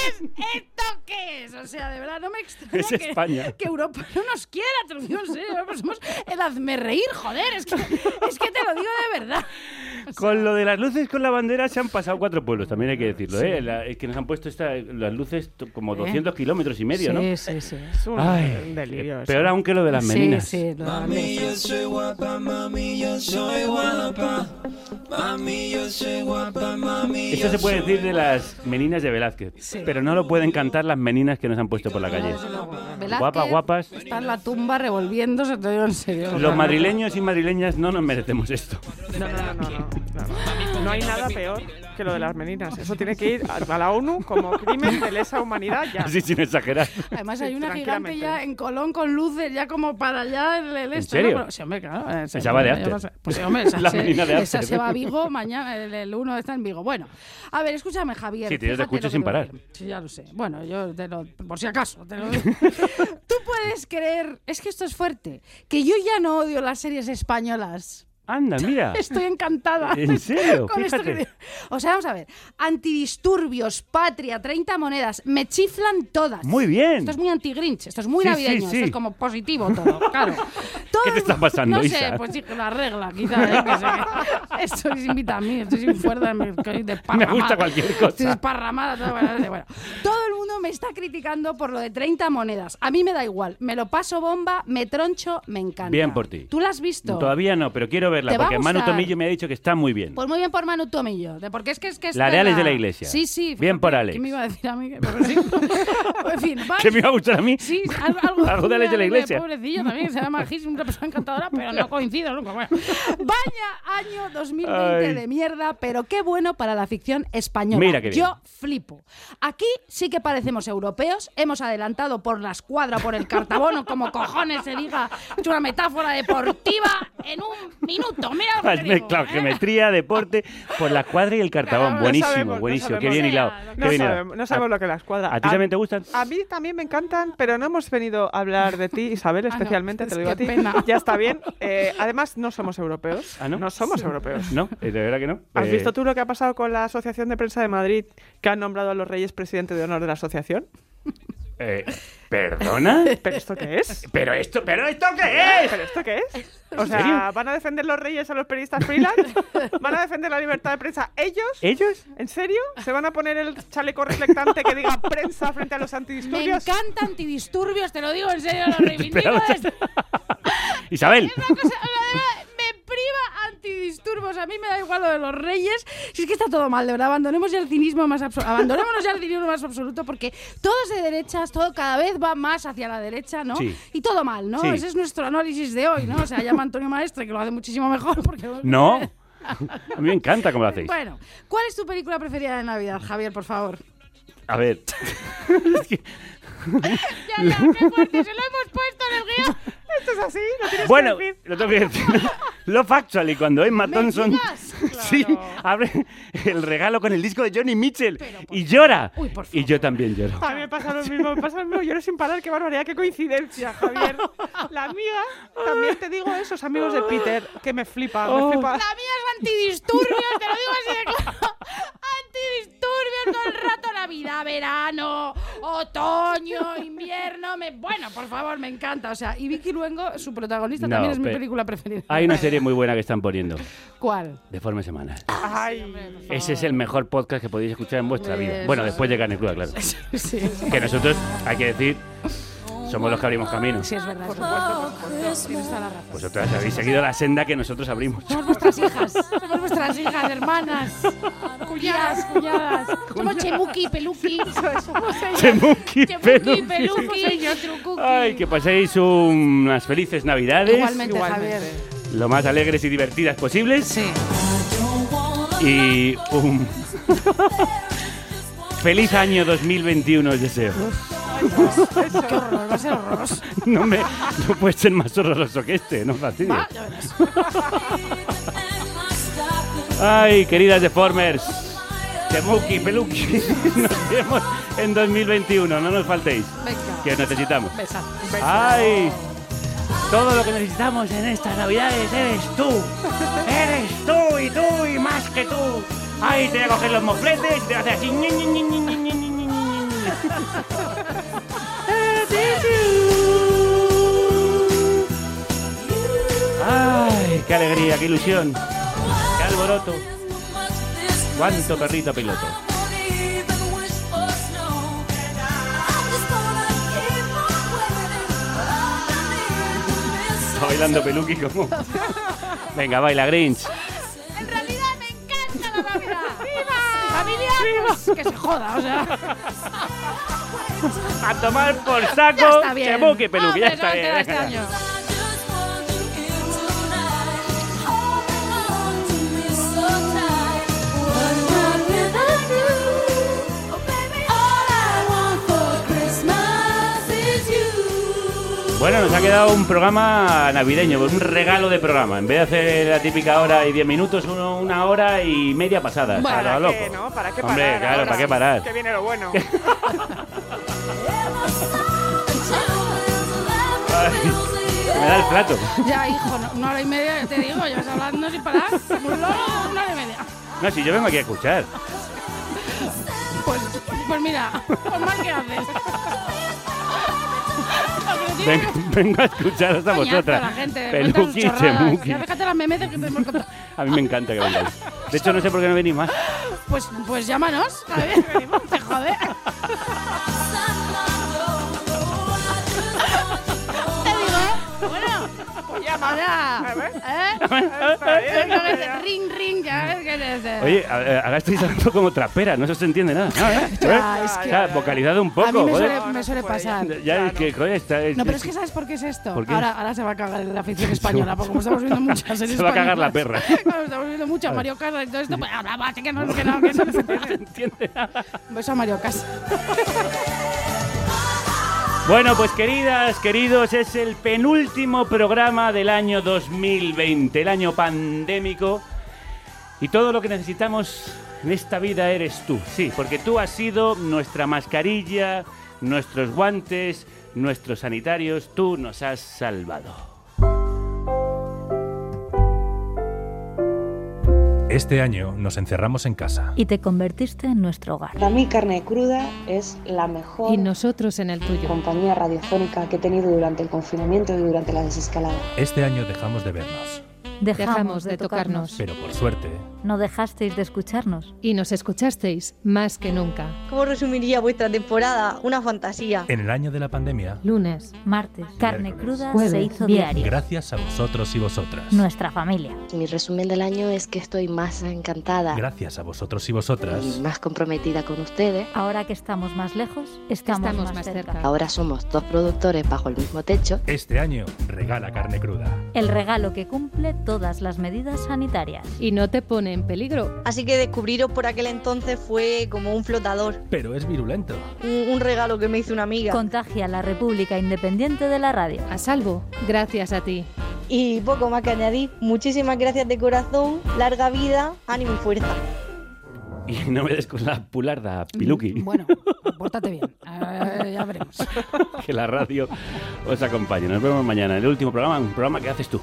es? ¿Esto qué es? O sea, de verdad, no me extraña Es que, España. que Europa no nos quiera, te lo digo en serio, pues somos el hazme reír, joder, es que, es que te lo digo de verdad. Con lo de las luces con la bandera se han pasado cuatro pueblos, también hay que decirlo. ¿eh? La- es que nos han puesto esta- las luces como 200 kilómetros y medio, ¿no? Sí, sí, sí. Es un Ay, delirio. eso. peor aún que lo de las meninas. Sí, sí, lo de las soy guapa, mami, yo soy guapa. Mami, yo soy guapa, mami. Esto se puede decir de las meninas de Velázquez, pero no lo pueden cantar las meninas que nos han puesto por la calle. Velázquez Guapas, guapas. Está en la tumba revolviéndose, te digo en serio. Los madrileños y madrileñas no nos merecemos esto. No, no, no, no, no, no. No hay nada peor que lo de las meninas. Eso tiene que ir a la ONU como crimen de lesa humanidad ya. Así sin exagerar. Además hay una gigante ya en Colón con luces ya como para allá el, el esto, serio? ¿no? Pero- sí, hombre, claro. eh, sí, Esa va de sé. Pues sí, hombre, esa, La se, menina de esa se va a Vigo mañana, el, el uno está en Vigo. Bueno, a ver, escúchame, Javier. Sí, te- escucho sin parar. Sí, ya lo sé. Bueno, yo te lo, por si acaso, te lo digo. Tú puedes creer, es que esto es fuerte, que yo ya no odio las series españolas. Anda, mira. Estoy encantada. ¿En serio? Con esto que- O sea, vamos a ver. Antidisturbios, Patria, 30 monedas. Me chiflan todas. Muy bien. Esto es muy anti-grinch. Esto es muy Sí, navideño. sí, sí. Esto es como positivo todo. Claro. Todo ¿Qué te está pasando, No Isa? sé, pues sí, la regla, quizás. ¿eh? Que- Estoy sin vitamina, estoy sin fuerza. Me, Me gusta cualquier cosa. Estoy desparramada. Todo, bueno, bueno. Todo el mundo me está criticando por lo de 30 monedas. A mí me da igual. Me lo paso bomba, me troncho, me encanta. Bien por ti. ¿Tú la has visto? Todavía no, pero quiero verla ¿Te va a porque Manu? Tomillo me ha dicho que está muy bien. Pues muy bien por Manu Tomillo, de- porque es que es que La de Alex de la Iglesia. Sí, sí. Bien por Alex. ¿Qué me iba a decir a mí? Pero sí. en fin, ¿Qué me iba a gustar a mí? Sí, algo, algo, Algo de Alex de la Iglesia. Pobrecillo también, se llama Gis, una persona encantadora, pero no coincido nunca. Bueno. Vaya año 2020 Ay. de mierda, pero qué bueno para la ficción española. Mira qué bien. Yo flipo. Aquí sí que parecemos europeos, hemos adelantado por la escuadra, por el cartabono, como cojones se diga, es una metáfora deportiva en un minuto. Mira lo que Has te digo, mezclado ¿eh? geometría, deporte, por la cuadra y el cartabón. No buenísimo, sabemos, no buenísimo. qué bien hilado. No qué bien hilado. sabemos, no sabemos lo que las cuadra. ¿A ti también te gustan? A mí también me encantan, pero no hemos venido a hablar de ti, Isabel, Ah, no, especialmente, te lo digo a ti. pena. Ya está bien. Eh, además, no somos europeos. ¿Ah, no? somos europeos. No, eh, de verdad que no. ¿Has Eh, visto tú lo que ha pasado con la Asociación de Prensa de Madrid, que han nombrado a los Reyes presidente de honor de la asociación? eh, ¿Perdona? ¿Pero esto qué es? ¿Pero esto, pero esto qué es? ¿Pero esto qué es? O ¿En sea, serio? ¿van a defender los reyes a los periodistas freelance? ¿Van a defender la libertad de prensa ellos? ¿Ellos? ¿En serio? ¿Se van a poner el chaleco reflectante que diga prensa frente a los Me antidisturbios? encanta antidisturbios, te lo digo en serio, lo reivindico. Desde- Isabel. Una cosa, o sea, de verdad, me priva antidisturbios turbos, a mí me da igual lo de los reyes. Si es que está todo mal, de verdad, abandonemos ya el cinismo más absoluto. Abandonémonos ya el cinismo más absoluto porque todo es de derechas, todo cada vez va más hacia la derecha, ¿no? Sí. Y todo mal, ¿no? Sí. Ese es nuestro análisis de hoy, ¿no? O sea, llama Antonio Maestre, que lo hace muchísimo mejor porque... No. A mí me encanta cómo lo hacéis. Bueno, ¿cuál es tu película preferida de Navidad, Javier, por favor? A ver. Ya, ya, qué fuerte, se lo hemos puesto en el guion. Esto es así, lo tienes Bueno, que decir. lo tengo que decir. Love Actually, cuando Emma Thompson sí, abre el regalo con el disco de Johnny Mitchell y llora. y yo también lloro. A mí me pasa lo mismo, me pasa lo mismo. Lloro sin parar, qué barbaridad, qué coincidencia, Javier. La amiga, también te digo esos amigos de Peter, que me flipa, Oh. me flipa. La mía es antidisturbios, te lo digo así de claro. Antidisturbios todo el rato, Navidad, verano, otoño, invierno. Me... Bueno, por favor, me encanta. O sea, y Vicky Luengo, su protagonista, No, también es mi película preferida. Hay una serie muy buena que están poniendo. ¿Cuál? De forma semanal. Ay, Ese es el mejor podcast que podéis escuchar en vuestra vida. Bueno, después de Carne Cruda, claro. Sí. Que nosotros, hay que decir, somos los que abrimos camino. Sí, es verdad. Por supuesto, por supuesto. Tienes toda la razón. Vosotras habéis seguido la senda que nosotros abrimos. Somos vuestras hijas, somos vuestras hijas, hermanas, cuñadas, cuñadas. Somos Chemuki, Peluki. Chemuki, Peluki. Peluki. Ay, que paséis unas felices navidades. Igualmente, Javier. Lo más alegres y divertidas posibles. Sí. Y un feliz año 2021 os deseo. Qué horror, va a ser horroroso. No, me, no puede ser más horroroso que este, no fastidies. Va, ya verás. Ay, queridas deformers. Temuki, Peluki. Nos vemos en 2021, no nos faltéis. Venga. Que os necesitamos. Besa. ¡Ay! Todo lo que necesitamos en estas navidades eres tú. Eres tú y tú y más que tú. ¡Ay! Te voy a coger los mofletes y te voy a hacer así. ñi, ñi, ñi, ¡Ay! ¡Qué alegría, qué ilusión! ¡Qué alboroto! ¡Cuánto perrito piloto! Está bailando peluqui como. Venga, baila, Grinch. Familia, pues, que se joda, o sea. A tomar por saco. está bien. Temuki, peluqui, ya está bien. Bueno, nos ha quedado un programa navideño, pues un regalo de programa. En vez de hacer la típica hora y diez minutos, uno- una hora y media pasada. Bueno, a lo ¿para loco. qué, no? ¿Para qué Hombre, parar claro, ahora? ¿para qué parar? Que viene lo bueno. Ay, me da el plato. Ya, hijo, no- una hora y media, te digo, llevas hablando sin parar. Un loro, una hora y media. No, si yo vengo aquí a escuchar. Pues, pues mira, pues más que haces. Chemuki. Ya déjate las memeces que tenemos contado. A mí me encanta que vengáis. De hecho, no sé por qué no venís más. Pues, pues llámanos, a ver, venimos, te jode. ya. ¿Eh? Ring, ring, ya ves que es. Oye, a- a- ahora estoy hablando como trapera, no se entiende nada. ¿no, eh? Ya, es sea, vocalizado un poco. a mí me suele, me suele pasar. Ya es que, joder, está. es- No, pero es que ¿sabes por qué es esto? Ahora, ahora se va a cagar la afición española, porque como estamos viendo muchas series Se va a cagar la perra. Claro, estamos viendo muchas Mario Casas y todo esto, pues ahora va, que no, que no, que no se entiende. Un beso a Mario Casas. Bueno, pues queridas, queridos, es el penúltimo programa del año 2020, el año pandémico. Y todo lo que necesitamos en esta vida eres tú. Sí, porque tú has sido nuestra mascarilla, nuestros guantes, nuestros sanitarios. Tú nos has salvado. Este año nos encerramos en casa. Y te convertiste en nuestro hogar. Para mí Carne Cruda es la mejor Y nosotros en el tuyo. compañía radiofónica que he tenido durante el confinamiento y durante la desescalada. Este año dejamos de vernos. Dejamos de tocarnos. Pero por suerte, no dejasteis de escucharnos. Y nos escuchasteis más que nunca. ¿Cómo resumiría vuestra temporada? Una fantasía. En el año de la pandemia, Lunes, Martes, carne cruda Jueves, se hizo viernes. diario. gracias a vosotros y vosotras. Nuestra familia. Mi resumen del año es que estoy más encantada Gracias a vosotros y vosotras. y más comprometida con ustedes. Ahora que estamos más lejos, estamos, Estamos más, más cerca. cerca. Ahora somos dos productores bajo el mismo techo. Este año, regala carne cruda. El regalo que cumple todas las medidas sanitarias. Y no te pone en peligro. Así que descubriros por aquel entonces fue como un flotador. Pero es virulento. Un, un regalo que me hizo una amiga. Contagia la República Independiente de la Radio. A salvo, gracias a ti. Y poco más que añadir. Muchísimas gracias de corazón. Larga vida, ánimo y fuerza. Y no me des con la pularda, Piluki. Bueno, pórtate bien. Eh, ya veremos. que la radio os acompañe. Nos vemos mañana en el último programa, un programa que haces tú.